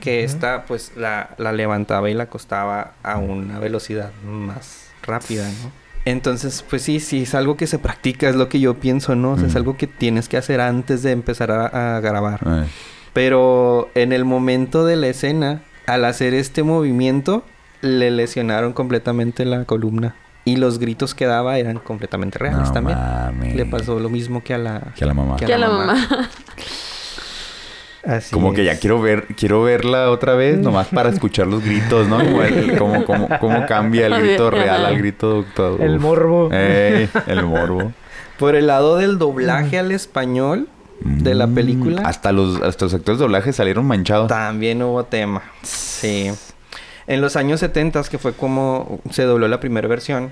Speaker 2: que esta pues la, la levantaba y la acostaba a una velocidad más rápida, ¿no? Entonces, pues sí, sí, es algo que se practica, es lo que yo pienso, ¿no? O sea, es algo que tienes que hacer antes de empezar a, a grabar. Pero en el momento de la escena, al hacer este movimiento, le lesionaron completamente la columna. y los gritos que daba eran completamente reales
Speaker 5: No
Speaker 2: también. Le pasó lo mismo que a la,
Speaker 5: Que a la mamá.
Speaker 3: Que a la mamá.
Speaker 2: Así
Speaker 5: Como que ya quiero ver, quiero verla otra vez, nomás para escuchar los gritos, ¿no? Como el- cómo, cómo, cómo cambia el grito real al grito doctor.
Speaker 4: El morbo.
Speaker 5: Ey, el morbo.
Speaker 2: Por el lado del doblaje al español de la
Speaker 5: Mm,
Speaker 2: película,
Speaker 5: Hasta los, hasta los actores de doblaje salieron manchados.
Speaker 2: también hubo tema. Sí. En los años 70, que fue como se dobló la primera versión,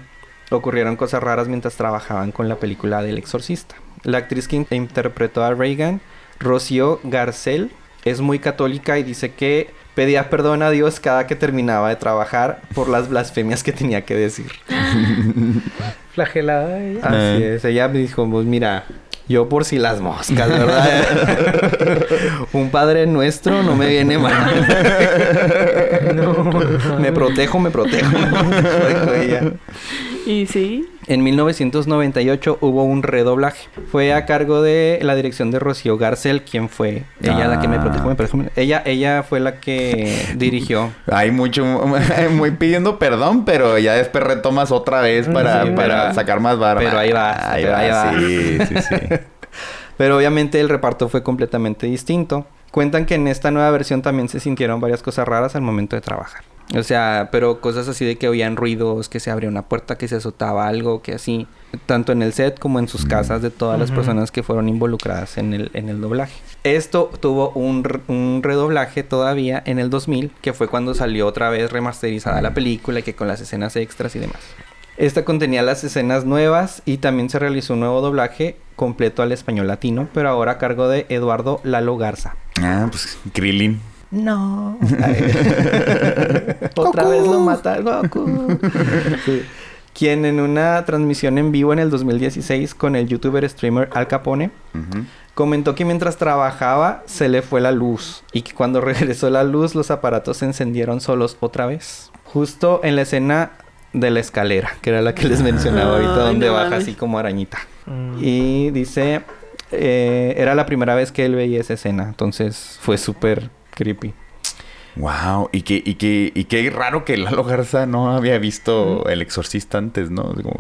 Speaker 2: ocurrieron cosas raras mientras trabajaban con la película del exorcista. La actriz que in- interpretó a Reagan, Rocío Garcel, es muy católica y dice que pedía perdón a Dios cada que terminaba de trabajar por las blasfemias que tenía que decir.
Speaker 4: Flagelada. ella.
Speaker 2: Así
Speaker 5: Eh.
Speaker 2: es, ella me dijo, pues mira, yo por si las moscas, ¿verdad? Un padre nuestro no me viene mal. me protejo, me protejo.
Speaker 3: Y sí.
Speaker 2: En 1998 hubo un redoblaje. Fue a cargo de la dirección de Rocío Garcel, quien fue ella la que me
Speaker 5: Ah.
Speaker 2: protejo, me protejo. Ella, ella fue la que dirigió.
Speaker 5: Hay mucho, muy pidiendo perdón, pero ya después retomas otra vez para,
Speaker 2: Sí,
Speaker 5: para
Speaker 2: pero-
Speaker 5: sacar más barba.
Speaker 2: pero ahí va, pero ahí va.
Speaker 5: Sí, sí, sí.
Speaker 2: Pero obviamente el reparto fue completamente distinto. Cuentan que en esta nueva versión también se sintieron varias cosas raras al momento de trabajar. O sea, pero cosas así de que oían ruidos, que se abría una puerta, que se azotaba algo, que así. Tanto en el set como en sus casas de todas las personas que fueron involucradas en el, en el doblaje. Esto tuvo un, un redoblaje todavía en el 2000, que fue cuando salió otra vez remasterizada la película y que con las escenas extras y demás. Esta contenía las escenas nuevas y también se realizó un nuevo doblaje completo al español latino, pero ahora a cargo de Eduardo Lalo Garza.
Speaker 5: Ah, pues Krillin.
Speaker 2: No. Otra
Speaker 5: Goku.
Speaker 2: vez lo mata Goku. Sí. Quien en una transmisión en vivo en el 2016 con el youtuber streamer Al Capone comentó que mientras trabajaba se le fue la luz y que cuando regresó la luz los aparatos se encendieron solos otra vez. Justo en la escena de la escalera, que era la que les mencionaba ahorita,
Speaker 3: Ay,
Speaker 2: donde
Speaker 3: no
Speaker 2: baja así como arañita.
Speaker 4: Mm.
Speaker 2: Y dice, eh, era la primera vez que él veía esa escena, entonces fue súper creepy.
Speaker 5: Wow, y qué, y qué, y qué raro que Lalo Garza no había visto El Exorcista antes, ¿no? Como-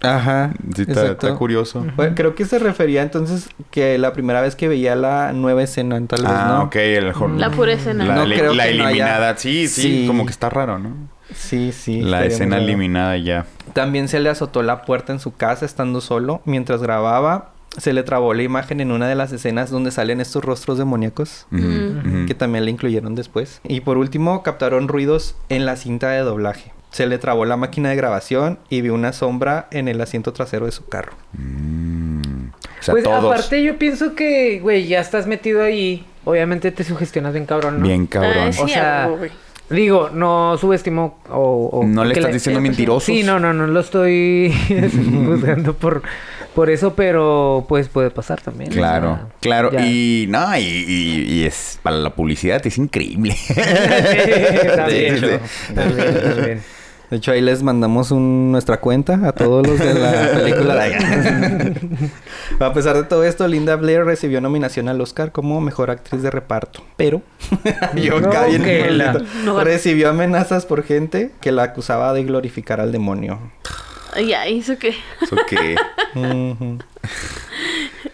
Speaker 2: Ajá.
Speaker 5: sí, está, está curioso.
Speaker 2: Bueno, creo que se refería entonces que la primera vez que veía la nueva escena, tal vez,
Speaker 5: Ah,
Speaker 2: ¿no?
Speaker 5: ok, el mejor.
Speaker 3: La pura escena.
Speaker 5: La,
Speaker 2: No
Speaker 5: eli-
Speaker 2: creo
Speaker 5: la
Speaker 2: que no haya-
Speaker 5: eliminada, sí, sí,
Speaker 2: Sí.
Speaker 5: como que está raro, ¿no?
Speaker 2: Sí, sí.
Speaker 5: la escena eliminada ya.
Speaker 2: También se le azotó la puerta en su casa estando solo mientras grababa. Se le trabó la imagen en una de las escenas donde salen estos rostros demoníacos. Que también le incluyeron después. Y por último, captaron ruidos en la cinta de doblaje. Se le trabó la máquina de grabación y vio una sombra en el asiento trasero de su carro.
Speaker 5: Mm. O sea,
Speaker 4: pues
Speaker 5: todos
Speaker 4: aparte yo pienso que, güey, ya estás metido ahí. Obviamente te sugestionas bien cabrón, ¿no?
Speaker 5: bien cabrón.
Speaker 3: Ay, sí,
Speaker 4: O sea. Digo, no subestimo o... o-
Speaker 5: No le estás diciendo mentirosos.
Speaker 4: Sí, no, no, no lo estoy juzgando por, por eso, pero pues puede pasar también. o
Speaker 5: Claro,
Speaker 4: sea,
Speaker 5: claro.
Speaker 4: ya.
Speaker 5: Y no, y, y- y es para la publicidad es increíble.
Speaker 4: también,
Speaker 5: Sí,
Speaker 4: ¿no? también, también.
Speaker 2: De hecho, ahí les mandamos un- nuestra cuenta a todos los de la película. a pesar de todo esto, Linda Blair recibió nominación al Oscar como mejor actriz de reparto. Pero yo
Speaker 4: No, la-.
Speaker 3: No.
Speaker 2: recibió amenazas por gente que la acusaba de glorificar al demonio.
Speaker 3: Ya, hizo que...
Speaker 5: Eso
Speaker 2: Ujú.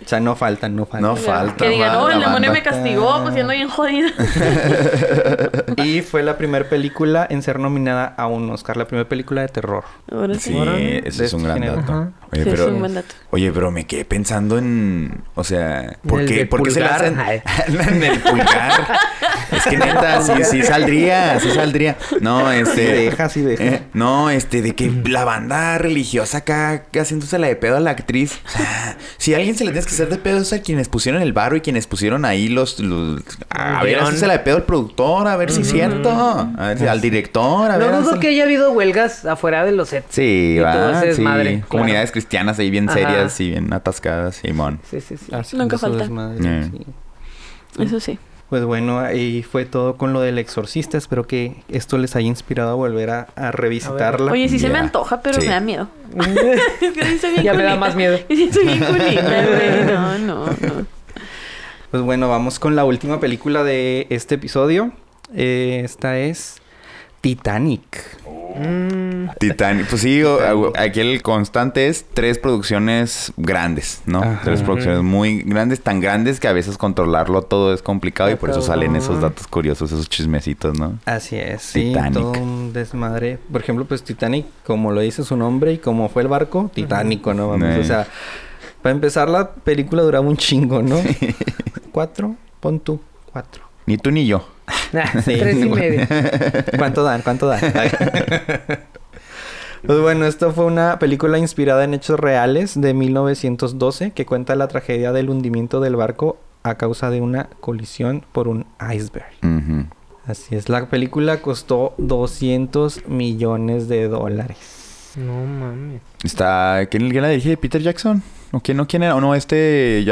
Speaker 2: O sea, no faltan, no faltan.
Speaker 5: no falta.
Speaker 3: Que digan, oh, el
Speaker 5: la
Speaker 3: demonio me castigó, pues siendo bien jodida.
Speaker 2: Y fue la primera película en ser nominada a un Oscar, la primera película de terror.
Speaker 3: Ahora sí.
Speaker 5: Sí, ese es un
Speaker 2: este
Speaker 5: gran
Speaker 2: género.
Speaker 5: dato.
Speaker 4: Ajá.
Speaker 5: Oye,
Speaker 3: Sí,
Speaker 5: pero,
Speaker 3: es un buen dato.
Speaker 5: oye, pero me quedé pensando en, o sea, ¿por
Speaker 4: el
Speaker 5: qué,
Speaker 4: de
Speaker 5: por qué se
Speaker 4: pulgar.
Speaker 5: hacen en el pulgar? es que neta, sí, sí saldría, sí saldría. No,
Speaker 2: Sí
Speaker 5: este,
Speaker 2: deja, sí deja.
Speaker 5: eh, no, este, de que la banda religiosa acá haciéndose la de pedo a la actriz. O sea, si a alguien se le tienes que hacer de pedo es a quienes pusieron el barro y quienes pusieron ahí los. los- a ver, hacerse la de pedo al productor, a ver si es cierto. A ver, si- al director, a ver.
Speaker 4: No dudo que haya habido huelgas afuera de los sets.
Speaker 5: Sí,
Speaker 4: Y todo
Speaker 5: va.
Speaker 4: ese
Speaker 5: Sí.
Speaker 4: desmadre, claro.
Speaker 5: Comunidades cristianas ahí bien
Speaker 4: Ajá.
Speaker 5: serias y bien atascadas, Simón.
Speaker 4: Sí, sí, sí.
Speaker 3: Nunca falta.
Speaker 2: desmadre,
Speaker 5: Eh.
Speaker 2: sí.
Speaker 3: Eso sí.
Speaker 2: Pues bueno, ahí fue todo con lo del exorcista. Espero que esto les haya inspirado a volver a, a revisitarla.
Speaker 3: Oye, sí se me antoja, pero
Speaker 5: Sí.
Speaker 3: me da miedo. Es que sí bien
Speaker 4: Ya me da más miedo.
Speaker 3: Sí, soy bien culita. No, no, no.
Speaker 2: Pues bueno, vamos con la última película de este episodio. Eh, esta es Titanic.
Speaker 5: Titanic. Pues sí, aquí el constante es tres producciones grandes, ¿no?
Speaker 2: Ajá.
Speaker 5: Tres producciones muy grandes, tan grandes que a veces controlarlo todo es complicado y por eso salen esos datos curiosos, esos chismecitos, ¿no?
Speaker 2: Así es, sí,
Speaker 5: Titanic.
Speaker 2: todo un desmadre. Por ejemplo, pues Titanic, como lo dice su nombre y como fue el barco, Titánico, ¿no? Vamos, o sea, para empezar la película duraba un chingo, ¿no? cuatro, pon tú, cuatro.
Speaker 5: Ni tú ni yo.
Speaker 4: Ah,
Speaker 2: Sí.
Speaker 4: Tres y medio.
Speaker 2: ¿Cuánto dan? ¿Cuánto dan? Pues bueno, esto fue una película inspirada en hechos reales de 1912 que cuenta la tragedia del hundimiento del barco a causa de una colisión por un iceberg. Así es, la película costó 200 millones de dólares.
Speaker 4: No mames.
Speaker 5: Está... ¿Quién, quién la dirige? ¿Peter Jackson? ¿O quién, no, quién era? ¿O no? Este...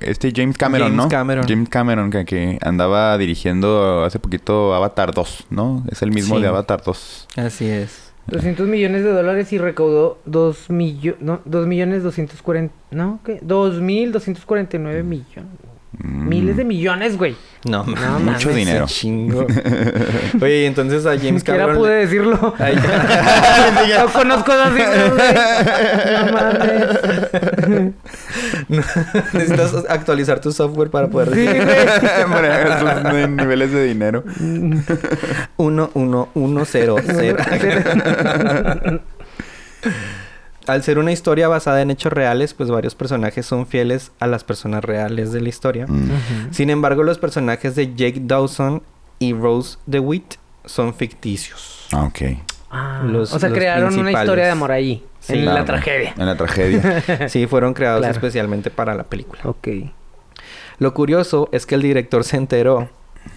Speaker 5: este James Cameron,
Speaker 2: James
Speaker 5: ¿no?
Speaker 2: Cameron.
Speaker 5: James Cameron, que, que andaba dirigiendo hace poquito Avatar 2, ¿no? Es el mismo
Speaker 2: Sí.
Speaker 5: de Avatar 2.
Speaker 2: Así es.
Speaker 4: 200 millones de dólares y recaudó 2 millones... No, 2 millones 240... ¿No? ¿Qué? 2 mil 249 millones.
Speaker 5: Mm.
Speaker 4: Miles de millones, güey.
Speaker 2: No,
Speaker 4: No,
Speaker 2: mames,
Speaker 5: mucho dinero.
Speaker 2: Chingo. Oye, entonces a
Speaker 4: Ni
Speaker 2: James
Speaker 4: siquiera
Speaker 2: Cameron...
Speaker 4: pude
Speaker 2: le-
Speaker 4: decirlo.
Speaker 2: Ay,
Speaker 4: no conozco esas cifras, güey. No mames.
Speaker 2: Necesitas actualizar tu software para poder
Speaker 4: Sí,
Speaker 2: decir
Speaker 4: güey.
Speaker 5: Niveles de dinero.
Speaker 2: 1, 1, 1, 0, 0. Al ser una historia basada en hechos reales, pues varios personajes son fieles a las personas reales de la historia.
Speaker 5: Mm.
Speaker 2: Sin embargo, los personajes de Jake Dawson y Rose DeWitt son ficticios.
Speaker 5: Ah, ok.
Speaker 4: Ah,
Speaker 2: Los-
Speaker 4: o sea,
Speaker 2: los
Speaker 4: crearon una historia de amor ahí.
Speaker 2: Sí,
Speaker 4: en la tragedia.
Speaker 5: En la tragedia.
Speaker 2: Sí, fueron creados
Speaker 4: Claro.
Speaker 2: especialmente para la película.
Speaker 4: Ok.
Speaker 2: Lo curioso es que el director se enteró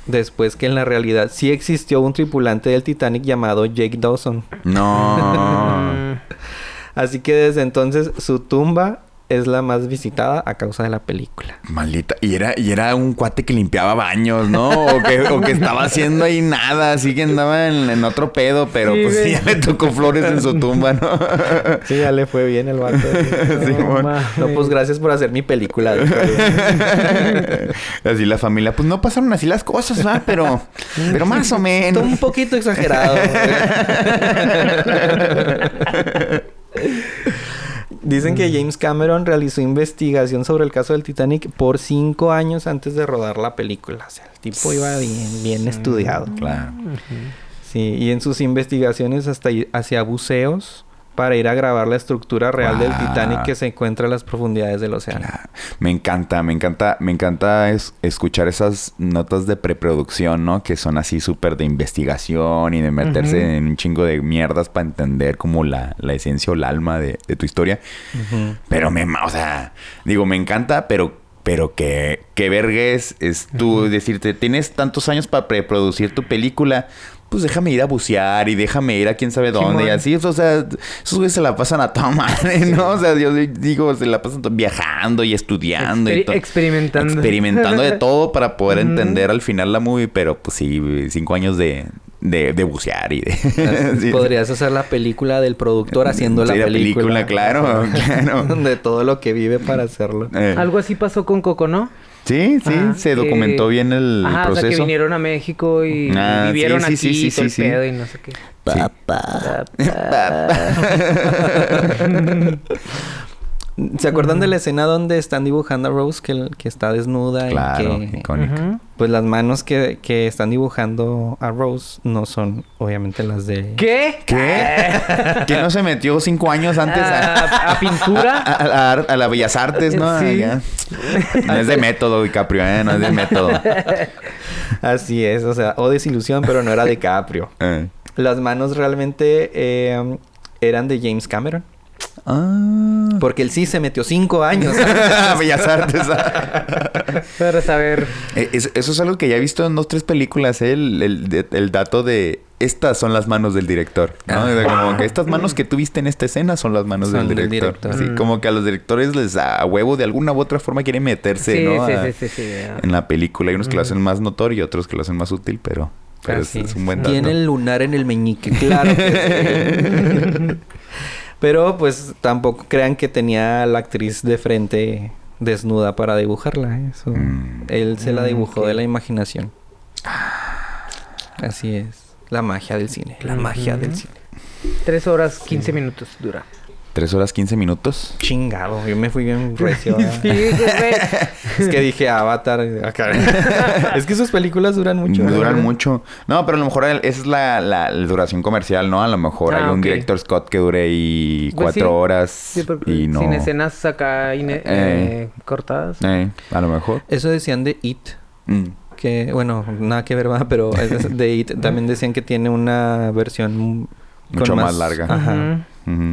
Speaker 2: después que en la realidad sí existió un tripulante del Titanic llamado Jake Dawson.
Speaker 5: No.
Speaker 2: Así que desde entonces su tumba es la más visitada a causa de la película.
Speaker 5: Maldita. Y era, y era un cuate que limpiaba baños, ¿no? O que, o que estaba haciendo ahí nada. Así que andaba en, en otro pedo. Pero
Speaker 4: Sí,
Speaker 5: pues sí, ya le tocó flores en su tumba, ¿no?
Speaker 2: Sí, ya le fue bien el vato. No, pues gracias por hacer mi película.
Speaker 5: así la familia. Pues no pasaron así las cosas, ¿va? Pero, pero más o
Speaker 2: Está
Speaker 5: menos.
Speaker 2: un poquito exagerado. Dicen que James Cameron realizó investigación sobre el caso del Titanic por cinco años antes de rodar la película. O sea, el tipo iba bien, bien estudiado.
Speaker 5: Claro.
Speaker 2: Sí, y en sus investigaciones hasta i- hacia buceos para ir a grabar la estructura real del. Titanic que se encuentra a las profundidades del océano.
Speaker 5: Claro. Me encanta, me encanta, me encanta es- escuchar esas notas de preproducción, ¿no? Que son así súper de investigación y de meterse en un chingo de mierdas para entender como la, la esencia o el alma de, de tu historia. Pero me, o sea, digo, me encanta, pero, pero que, que vergues es tú decirte, tienes tantos años para preproducir tu película. Pues déjame ir a bucear y déjame ir a quién sabe dónde y así. O sea, esos güeyes se la pasan a toda madre, ¿no? O sea, yo digo, se la pasan viajando y estudiando y todo.
Speaker 4: experimentando.
Speaker 5: Experimentando de todo para poder entender al final la movie. Pero pues sí, cinco años de, de, de bucear y de... sí.
Speaker 2: Podrías hacer la película del productor haciendo la
Speaker 5: Sí,
Speaker 2: película.
Speaker 5: claro, claro.
Speaker 2: De todo lo que vive para hacerlo.
Speaker 5: Eh,
Speaker 4: Algo así pasó con Coco, ¿no?
Speaker 5: Sí, sí,
Speaker 4: Ajá,
Speaker 5: se
Speaker 4: que-
Speaker 5: documentó bien el
Speaker 4: Ajá, o sea, que
Speaker 5: proceso.
Speaker 4: vinieron a México y
Speaker 5: Ah,
Speaker 4: vivieron
Speaker 5: sí,
Speaker 4: aquí
Speaker 5: sí, sí,
Speaker 4: y todo el
Speaker 5: sí, sí.
Speaker 4: pedo y no sé qué.
Speaker 2: Papá. ¿Se acuerdan de la escena donde están dibujando a Rose que, que está desnuda
Speaker 5: Claro,
Speaker 2: y que
Speaker 5: icónico.
Speaker 4: Ujú.
Speaker 2: pues las manos que, que están dibujando a Rose no son obviamente las de
Speaker 4: ¿Qué?
Speaker 5: ¿Qué? ¿Que no se metió cinco años antes a,
Speaker 4: ¿A, a pintura?
Speaker 5: a- a la ar- a la Bellas Artes, no?
Speaker 4: Sí.
Speaker 5: No es de método, DiCaprio, ¿eh? No es de método.
Speaker 2: Así es, o sea, o desilusión, pero no era de Caprio.
Speaker 5: Eh.
Speaker 2: Las manos realmente eh, eran de James Cameron.
Speaker 5: Ah.
Speaker 2: Porque él sí se metió cinco años.
Speaker 5: Bellas Artes.
Speaker 4: Para saber.
Speaker 5: Eh, es- eso es algo que ya he visto en dos, tres películas, ¿eh? el, el- el dato de estas son las manos del director. ¿no? De como que estas manos que tú viste en esta escena son las manos
Speaker 2: Son
Speaker 5: del director.
Speaker 2: director.
Speaker 5: Sí,
Speaker 4: Mm.
Speaker 5: como que a los directores les da a huevo de alguna u otra forma quieren meterse,
Speaker 4: Sí,
Speaker 5: ¿no?
Speaker 4: sí,
Speaker 5: A-
Speaker 4: sí, sí, sí.
Speaker 5: En la película. Hay unos que lo hacen más notorio y otros que lo hacen más útil, pero, pero es,
Speaker 2: Así
Speaker 5: es un buen dato.
Speaker 2: Tiene el lunar en el meñique, claro. que sí. Pero pues tampoco crean que tenía a la actriz de frente desnuda para dibujarla. ¿eh? Eso,
Speaker 5: Mm.
Speaker 2: Él se la dibujó de la imaginación. Así es. La magia del cine. La magia del cine.
Speaker 4: Tres horas, 15 minutos dura.
Speaker 5: Tres horas, 15 minutos.
Speaker 2: Chingado. Yo me fui bien recio.
Speaker 4: Sí,
Speaker 2: es que dije Avatar. acá. es que sus películas duran mucho.
Speaker 5: Duran
Speaker 2: ¿verdad?
Speaker 5: mucho. No, pero a lo mejor esa es la, la- la duración comercial, ¿no? A lo mejor
Speaker 4: Ah,
Speaker 5: hay un director Scott que dure ahí
Speaker 4: Pues
Speaker 5: cuatro
Speaker 4: sí.
Speaker 5: horas
Speaker 4: Sí,
Speaker 5: y no...
Speaker 4: Sin escenas acá ine- eh, cortadas.
Speaker 5: Eh, a lo mejor.
Speaker 2: Eso decían de It.
Speaker 5: Mm.
Speaker 2: Que, bueno, nada que ver, ¿verdad? Pero es de It también decían que tiene una versión... con
Speaker 5: Mucho más larga.
Speaker 2: Ajá.
Speaker 4: Ujú.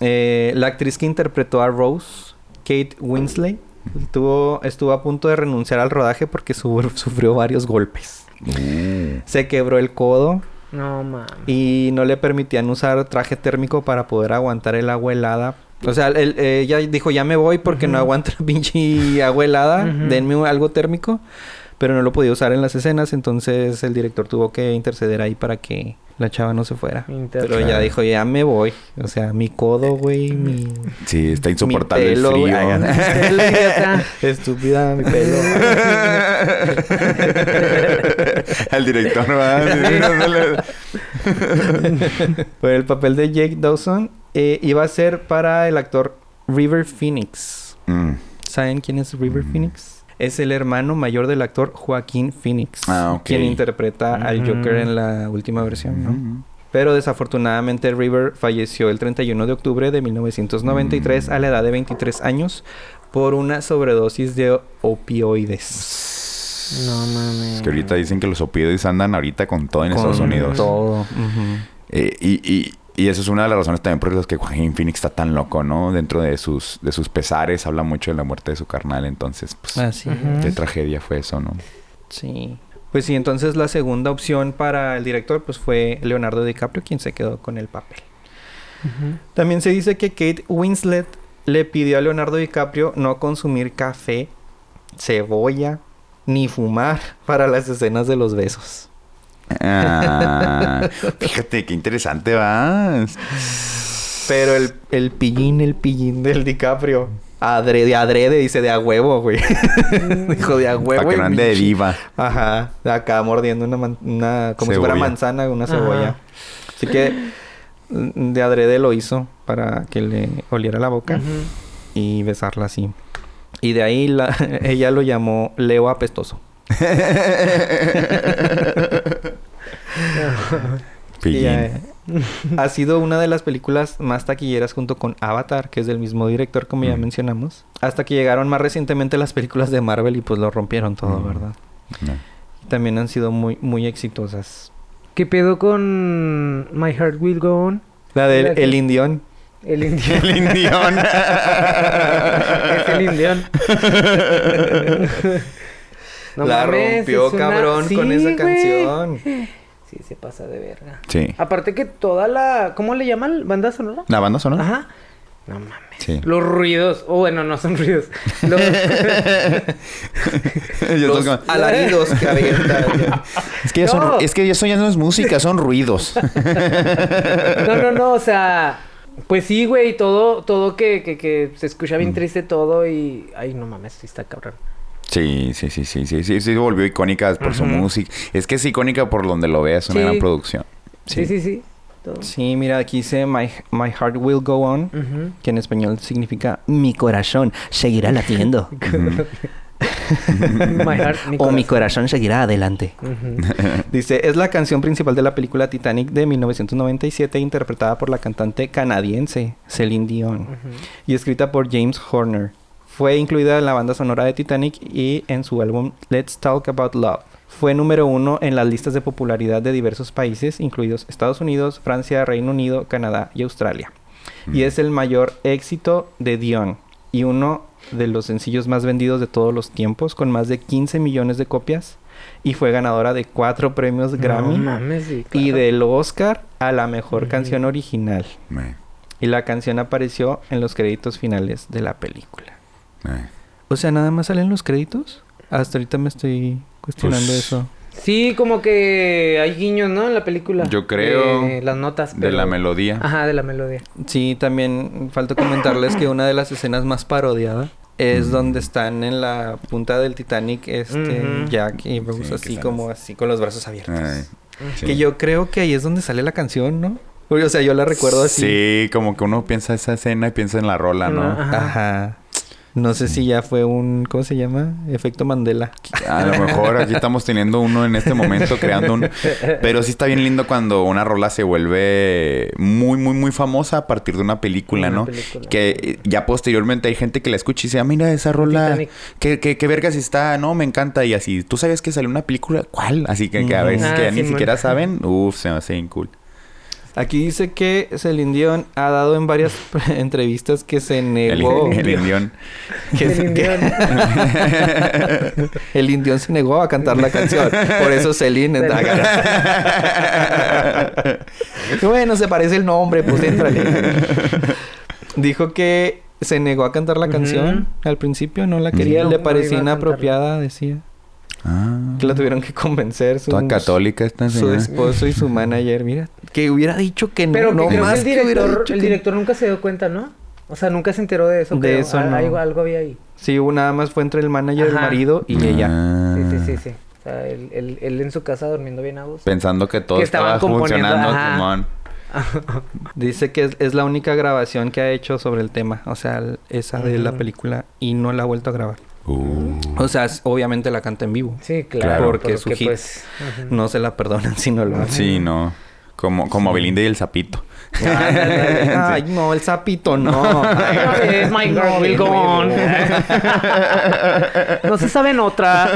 Speaker 2: Eh, la actriz que interpretó a Rose, Kate Winslet, estuvo, estuvo a punto de renunciar al rodaje porque su- sufrió varios golpes.
Speaker 5: Uh.
Speaker 2: Se quebró el codo
Speaker 4: No mames.
Speaker 2: y no le permitían usar traje térmico para poder aguantar el agua helada. O sea, él- ella dijo, ya me voy porque no aguanto la pinche agua helada.
Speaker 4: Ujú.
Speaker 2: Denme un- algo térmico. Pero no lo podía usar en las escenas. Entonces el director tuvo que interceder ahí para que la chava no se fuera. Pero ella dijo, ya me voy. O sea, mi codo, güey, mi...
Speaker 5: Sí, está insoportable
Speaker 2: Mi pelo,
Speaker 5: el frío.
Speaker 2: Estúpida, mi pelo.
Speaker 5: el director va.
Speaker 2: Pero el papel de Jake Dawson eh, iba a ser para el actor River Phoenix.
Speaker 5: Mm.
Speaker 2: ¿Saben quién es River
Speaker 5: Mm.
Speaker 2: Phoenix? Es el hermano mayor del actor Joaquín Phoenix.
Speaker 5: Ah, ok.
Speaker 2: Quien interpreta al
Speaker 4: Ujú.
Speaker 2: Joker en la última versión, ¿no?
Speaker 5: Mm.
Speaker 2: Pero desafortunadamente River falleció el 31 de octubre de 1993
Speaker 5: Mm.
Speaker 2: a la edad de 23 años por una sobredosis de opioides.
Speaker 4: No mames.
Speaker 5: Es que ahorita dicen que los opioides andan ahorita con todo en Estados
Speaker 2: Con
Speaker 5: Unidos.
Speaker 2: Todo. Ujú.
Speaker 5: Eh, y, y, y eso es una de las razones también por las que Joaquín Phoenix está tan loco, ¿no? Dentro de sus, de sus pesares habla mucho de la muerte de su carnal. Entonces, pues,
Speaker 2: Así
Speaker 4: Ujú.
Speaker 2: es.
Speaker 5: qué tragedia fue eso, ¿no?
Speaker 2: Sí. Pues sí, entonces la segunda opción para el director pues fue Leonardo DiCaprio quien se quedó con el papel. También se dice que Kate Winslet le pidió a Leonardo DiCaprio no consumir café, cebolla ni fumar para las escenas de los besos.
Speaker 5: Ah, fíjate, qué interesante va.
Speaker 2: Pero el, el pillín, el pillín del DiCaprio, adrede, adrede, dice de a huevo, güey. Dijo de a huevo.
Speaker 5: Para que
Speaker 2: y
Speaker 5: no ande de diva.
Speaker 2: Ajá, de acá mordiendo una, man- una como si fuera manzana, una
Speaker 4: Ajá.
Speaker 2: cebolla. Así que de adrede lo hizo para que le oliera la boca y besarla así. Y de ahí la- ella lo llamó Leo apestoso. Eh, ha sido una de las películas más taquilleras junto con Avatar, que es del mismo director como ya
Speaker 5: Mm.
Speaker 2: mencionamos. Hasta que llegaron más recientemente las películas de Marvel y pues lo rompieron todo,
Speaker 5: Mm.
Speaker 2: ¿verdad?
Speaker 5: No.
Speaker 2: También han sido muy, muy exitosas.
Speaker 4: ¿Qué pedo con My Heart Will Go On?
Speaker 2: La del
Speaker 4: La que-
Speaker 2: El Indión.
Speaker 4: El indión.
Speaker 5: El indión.
Speaker 4: es el indión. No
Speaker 2: la
Speaker 4: mames,
Speaker 2: rompió
Speaker 4: es una-
Speaker 2: cabrón
Speaker 4: Sí,
Speaker 2: con esa
Speaker 4: güey.
Speaker 2: canción.
Speaker 4: Sí, se pasa de verga.
Speaker 5: Sí.
Speaker 4: Aparte que toda la... ¿Cómo le llaman? ¿Banda sonora?
Speaker 5: ¿La banda sonora?
Speaker 4: Ajá. No mames.
Speaker 5: Sí.
Speaker 4: Los ruidos. Oh, bueno, no son ruidos. Los...
Speaker 5: Yo
Speaker 2: Los alaridos que avienta.
Speaker 5: Es que, ya son-
Speaker 4: No.
Speaker 5: es que eso ya no es música, son ruidos.
Speaker 4: No, no, no, o sea... Pues sí, güey, todo, todo que, que, que se escucha bien
Speaker 5: Mm.
Speaker 4: triste todo y... Ay, no mames, sí está cabrón.
Speaker 5: Sí, sí, sí, sí, sí, sí, sí, se volvió icónica por su música. Es que es icónica por donde lo veas, una
Speaker 4: Sí.
Speaker 5: gran producción.
Speaker 4: Sí, sí, sí. todo.
Speaker 2: Sí, mira, aquí dice My, My Heart Will Go On, que en español significa Mi corazón seguirá latiendo.
Speaker 4: My heart, mi
Speaker 2: o Mi
Speaker 4: corazón.
Speaker 2: seguirá adelante. Dice, es la canción principal de la película Titanic de 1997 interpretada por la cantante canadiense Celine Dion y escrita por James Horner. Fue incluida en la banda sonora de Titanic y en su álbum Let's Talk About Love. Fue número uno en las listas de popularidad de diversos países, incluidos Estados Unidos, Francia, Reino Unido, Canadá y Australia. Y es el mayor éxito de Dion y uno de los sencillos más vendidos de todos los tiempos, con más de 15 millones de copias. Y fue ganadora de cuatro premios Grammy
Speaker 4: No mames, sí,
Speaker 2: y del Oscar a la mejor
Speaker 4: Ujú.
Speaker 2: canción original.
Speaker 5: Me-
Speaker 2: Y la canción apareció en los créditos finales de la película.
Speaker 5: Me-
Speaker 2: O sea, nada más salen los créditos. Hasta ahorita me estoy cuestionando
Speaker 5: Pues,
Speaker 2: eso.
Speaker 4: Sí, como que hay guiños, ¿no? En la película.
Speaker 5: Yo creo
Speaker 4: De las notas.
Speaker 5: De la melodía.
Speaker 4: Ajá, de la melodía.
Speaker 2: Sí, también falta comentarles que una de las escenas más parodiadas es
Speaker 5: Mm.
Speaker 2: donde están en la punta del Titanic este. Jack y Rose
Speaker 5: Sí,
Speaker 2: así como
Speaker 5: así.
Speaker 2: así con los brazos abiertos.
Speaker 5: Ay. Sí.
Speaker 2: Que yo creo que ahí es donde sale la canción, ¿no? O sea, yo la recuerdo así.
Speaker 5: Sí, como que uno piensa esa escena y piensa en la rola, ¿no?
Speaker 4: Ajá.
Speaker 2: Ajá. No sé si ya fue un, ¿cómo se llama? Efecto Mandela.
Speaker 5: A lo mejor aquí estamos teniendo uno en este momento, creando un... Pero sí está bien lindo cuando una rola se vuelve muy, muy, muy famosa a partir de una película,
Speaker 4: Una
Speaker 5: ¿no?
Speaker 4: película.
Speaker 5: Que eh, ya posteriormente hay gente que la escucha y dice, ah, mira esa rola. ¿qué, qué, qué vergas está? No, me encanta. Y así, ¿tú sabes que salió una película? ¿Cuál? Así que, que a veces
Speaker 4: Ah,
Speaker 5: que ya ni
Speaker 4: Simón.
Speaker 5: siquiera saben, uff, se me hace bien cool.
Speaker 2: Aquí dice que Celine Dion ha dado en varias entrevistas que se
Speaker 5: El,
Speaker 2: negó.
Speaker 5: el indión.
Speaker 2: que se-
Speaker 4: El
Speaker 2: que- el indión se negó a cantar la canción. Por eso Celine. bueno, se parece el nombre, pues éntrale. Dijo que se negó a cantar la canción al principio, no la quería,
Speaker 4: no,
Speaker 2: le parecía inapropiada, decía.
Speaker 5: Ah,
Speaker 2: Que la tuvieron que convencer. Su,
Speaker 5: toda católica esta
Speaker 2: Su
Speaker 5: señora.
Speaker 2: esposo y su manager, mira. Que hubiera dicho que no,
Speaker 4: Pero que
Speaker 2: no
Speaker 4: creo
Speaker 2: más
Speaker 4: que el director, el nunca se dio cuenta, ¿no? O sea, nunca se enteró de eso.
Speaker 2: De
Speaker 4: creo.
Speaker 2: eso no.
Speaker 4: Algo, algo había ahí.
Speaker 2: Sí, hubo nada más fue entre el manager, el
Speaker 4: Ajá.
Speaker 2: marido y ella.
Speaker 5: Ah.
Speaker 4: Sí, sí, sí, sí. O sea, él, él- él en su casa durmiendo bien a gusto.
Speaker 5: Pensando que todo
Speaker 4: Que
Speaker 5: estaba funcionando. Simón.
Speaker 2: Dice que es, es la única grabación que ha hecho sobre el tema, o sea, el- esa de la
Speaker 4: Ujú.
Speaker 2: película, y no la ha vuelto a grabar.
Speaker 5: Uh.
Speaker 2: O sea, obviamente la canta en vivo.
Speaker 4: Sí,
Speaker 5: Claro.
Speaker 2: Porque su hit.
Speaker 4: pues.
Speaker 2: No se la perdonan si no lo hace.
Speaker 5: Sí, no. Como, como Belinda y el sapito.
Speaker 2: Ay, no, el sapito no.
Speaker 4: Es my girl
Speaker 2: No,
Speaker 4: will go
Speaker 2: muy
Speaker 4: on.
Speaker 2: bien.
Speaker 4: No se sabe en otra.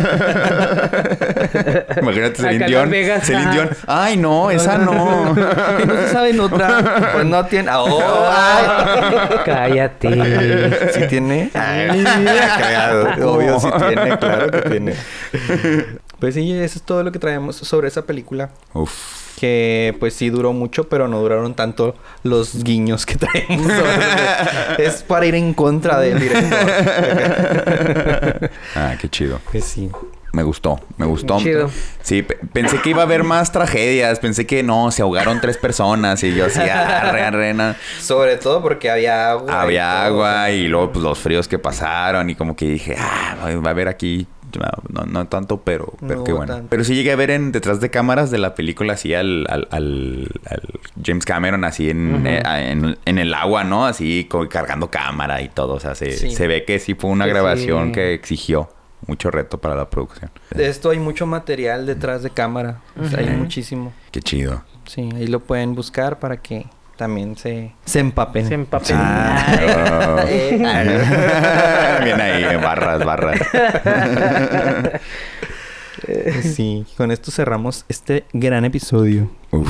Speaker 5: Imagínate Celine Dion. Celine. Ay, no, esa no.
Speaker 2: No se sabe en otra. Pues no tiene. Oh, ay.
Speaker 4: Cállate.
Speaker 2: ¿Sí tiene? Ay, cagado. Obvio sí tiene, claro que tiene. Pues sí, eso es todo lo que traemos sobre esa película.
Speaker 5: Uf.
Speaker 2: Que pues sí duró mucho, pero no duraron tanto los guiños que traemos. sobre- es para ir en contra del director.
Speaker 5: Ah, qué chido.
Speaker 2: pues sí.
Speaker 5: Me gustó, me gustó.
Speaker 4: Chido.
Speaker 5: Sí, pe- pensé que iba a haber más tragedias. Pensé que no, se ahogaron tres personas. Y yo así, arre, arre, na.
Speaker 2: Sobre todo porque había agua.
Speaker 5: Había agua y luego pues, los fríos que pasaron. Y como que dije, ah, va a haber aquí. No, no tanto, pero, pero
Speaker 2: No
Speaker 5: qué bueno.
Speaker 2: tanto.
Speaker 5: Pero sí llegué a ver en detrás de cámaras de la película así al, al, al- al James Cameron así en, eh, en, en el agua, ¿no? Así cargando cámara y todo. O sea, se,
Speaker 2: Sí.
Speaker 5: se ve que sí fue una
Speaker 4: Que
Speaker 5: grabación
Speaker 4: sí.
Speaker 5: que exigió mucho reto para la producción.
Speaker 2: De esto hay mucho material detrás de cámara. O sea, hay muchísimo.
Speaker 5: Qué chido.
Speaker 2: Sí, ahí lo pueden buscar para que también se, se empapen.
Speaker 4: Se empapel.
Speaker 5: Ah,
Speaker 2: Ay.
Speaker 5: Bien ahí, barras, barras.
Speaker 2: Sí, con esto cerramos este gran episodio.
Speaker 5: Uf.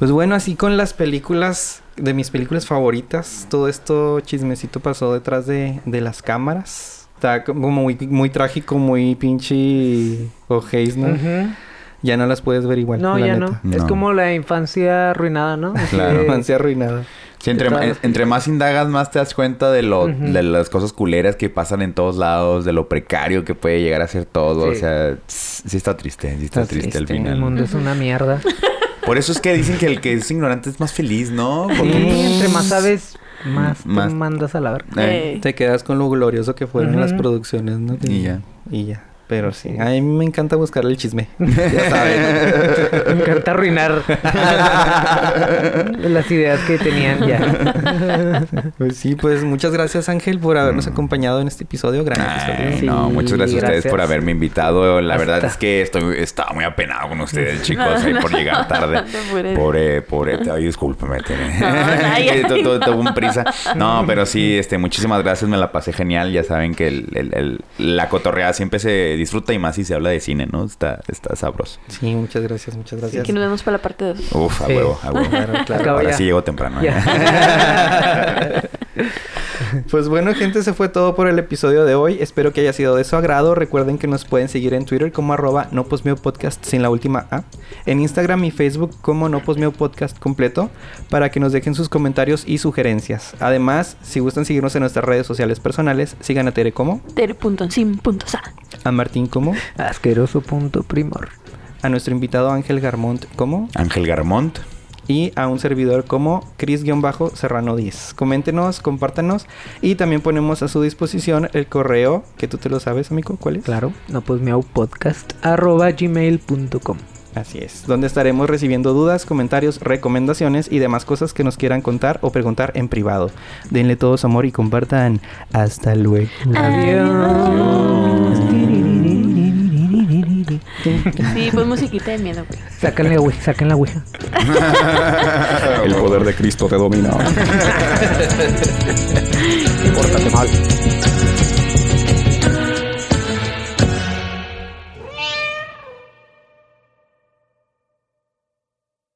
Speaker 2: Pues bueno, así con las películas, de mis películas favoritas, todo esto chismecito pasó detrás de, de las cámaras. Está como muy, muy trágico, muy pinche ojéis, ¿no?
Speaker 4: Ujú.
Speaker 2: Ya no las puedes ver igual.
Speaker 4: No,
Speaker 2: la
Speaker 4: ya
Speaker 2: neta.
Speaker 4: no. Es como la infancia arruinada, ¿no?
Speaker 5: Claro.
Speaker 2: Infancia arruinada.
Speaker 5: Sí, entre, entre más indagas, más te das cuenta de lo, de las cosas culeras que pasan en todos lados, de lo precario que puede llegar a ser todo. O sea, tss, sí está triste, sí está,
Speaker 2: Está
Speaker 5: triste, al
Speaker 2: triste.
Speaker 4: El
Speaker 5: final.
Speaker 4: mundo es una mierda.
Speaker 5: Por eso es que dicen que el que es ignorante es más feliz, ¿no?
Speaker 4: Sí, entre más sabes, más, te
Speaker 5: Más-
Speaker 4: mandas a la verga.
Speaker 5: Eh,
Speaker 2: Te quedas con lo glorioso que fueron
Speaker 4: Ujú.
Speaker 2: las producciones, ¿no?
Speaker 5: Y ya.
Speaker 2: Y ya. Pero sí, a mí me encanta buscar el chisme. Ya saben.
Speaker 4: Me encanta arruinar las ideas que tenían ya.
Speaker 2: Pues sí, pues muchas gracias Ángel por habernos acompañado en este episodio. Gran episodio.
Speaker 4: Sí,
Speaker 5: no, muchas gracias, a ustedes por haberme invitado. La verdad es que estoy estaba muy apenado con ustedes, chicos, ahí por llegar tarde.
Speaker 3: No te apures.
Speaker 5: Por, eh, por, eh, ay,
Speaker 3: No,
Speaker 5: tu- Tuve un prisa. No, pero sí, este, muchísimas gracias, me la pasé genial. Ya saben que el, el- el- la cotorreada siempre se disfruta y más si se habla de cine, ¿no? Está, está sabroso.
Speaker 2: Sí, muchas gracias, muchas gracias.
Speaker 3: Aquí nos vemos para la parte 2.
Speaker 5: Uf, a
Speaker 4: Sí.
Speaker 5: huevo, a huevo.
Speaker 2: Claro, claro.
Speaker 5: Ahora
Speaker 4: ya.
Speaker 5: sí llego temprano. ¿eh?
Speaker 2: Pues bueno, gente, se fue todo por el episodio de hoy. Espero que haya sido de su agrado. Recuerden que nos pueden seguir en Twitter como arroba no podcast sin la última A. En Instagram y Facebook como no podcast completo para que nos dejen sus comentarios y sugerencias. Además, si gustan seguirnos en nuestras redes sociales personales, sigan a Tere como,
Speaker 3: Tere.sim.sa.
Speaker 2: a Martín como,
Speaker 4: Asqueroso punto primor.
Speaker 2: a nuestro invitado Ángel Garmont como
Speaker 5: Ángel Garmont.
Speaker 2: Y a un servidor como Cris-Serrano 10. Coméntenos, compártanos y también ponemos a su disposición el correo que tú te lo sabes, amigo. ¿Cuál es?
Speaker 4: Claro. No, pues miau podcast arroba gmail.com.
Speaker 2: Así es, donde estaremos recibiendo dudas, comentarios, recomendaciones y demás cosas que nos quieran contar o preguntar en privado. Denle todo su amor y compartan. Hasta luego.
Speaker 3: Sí, pues musiquita de miedo, güey.
Speaker 4: Sáquenle, güey, saquen la ouija.
Speaker 1: El poder de Cristo te domina.
Speaker 4: Pórtate mal.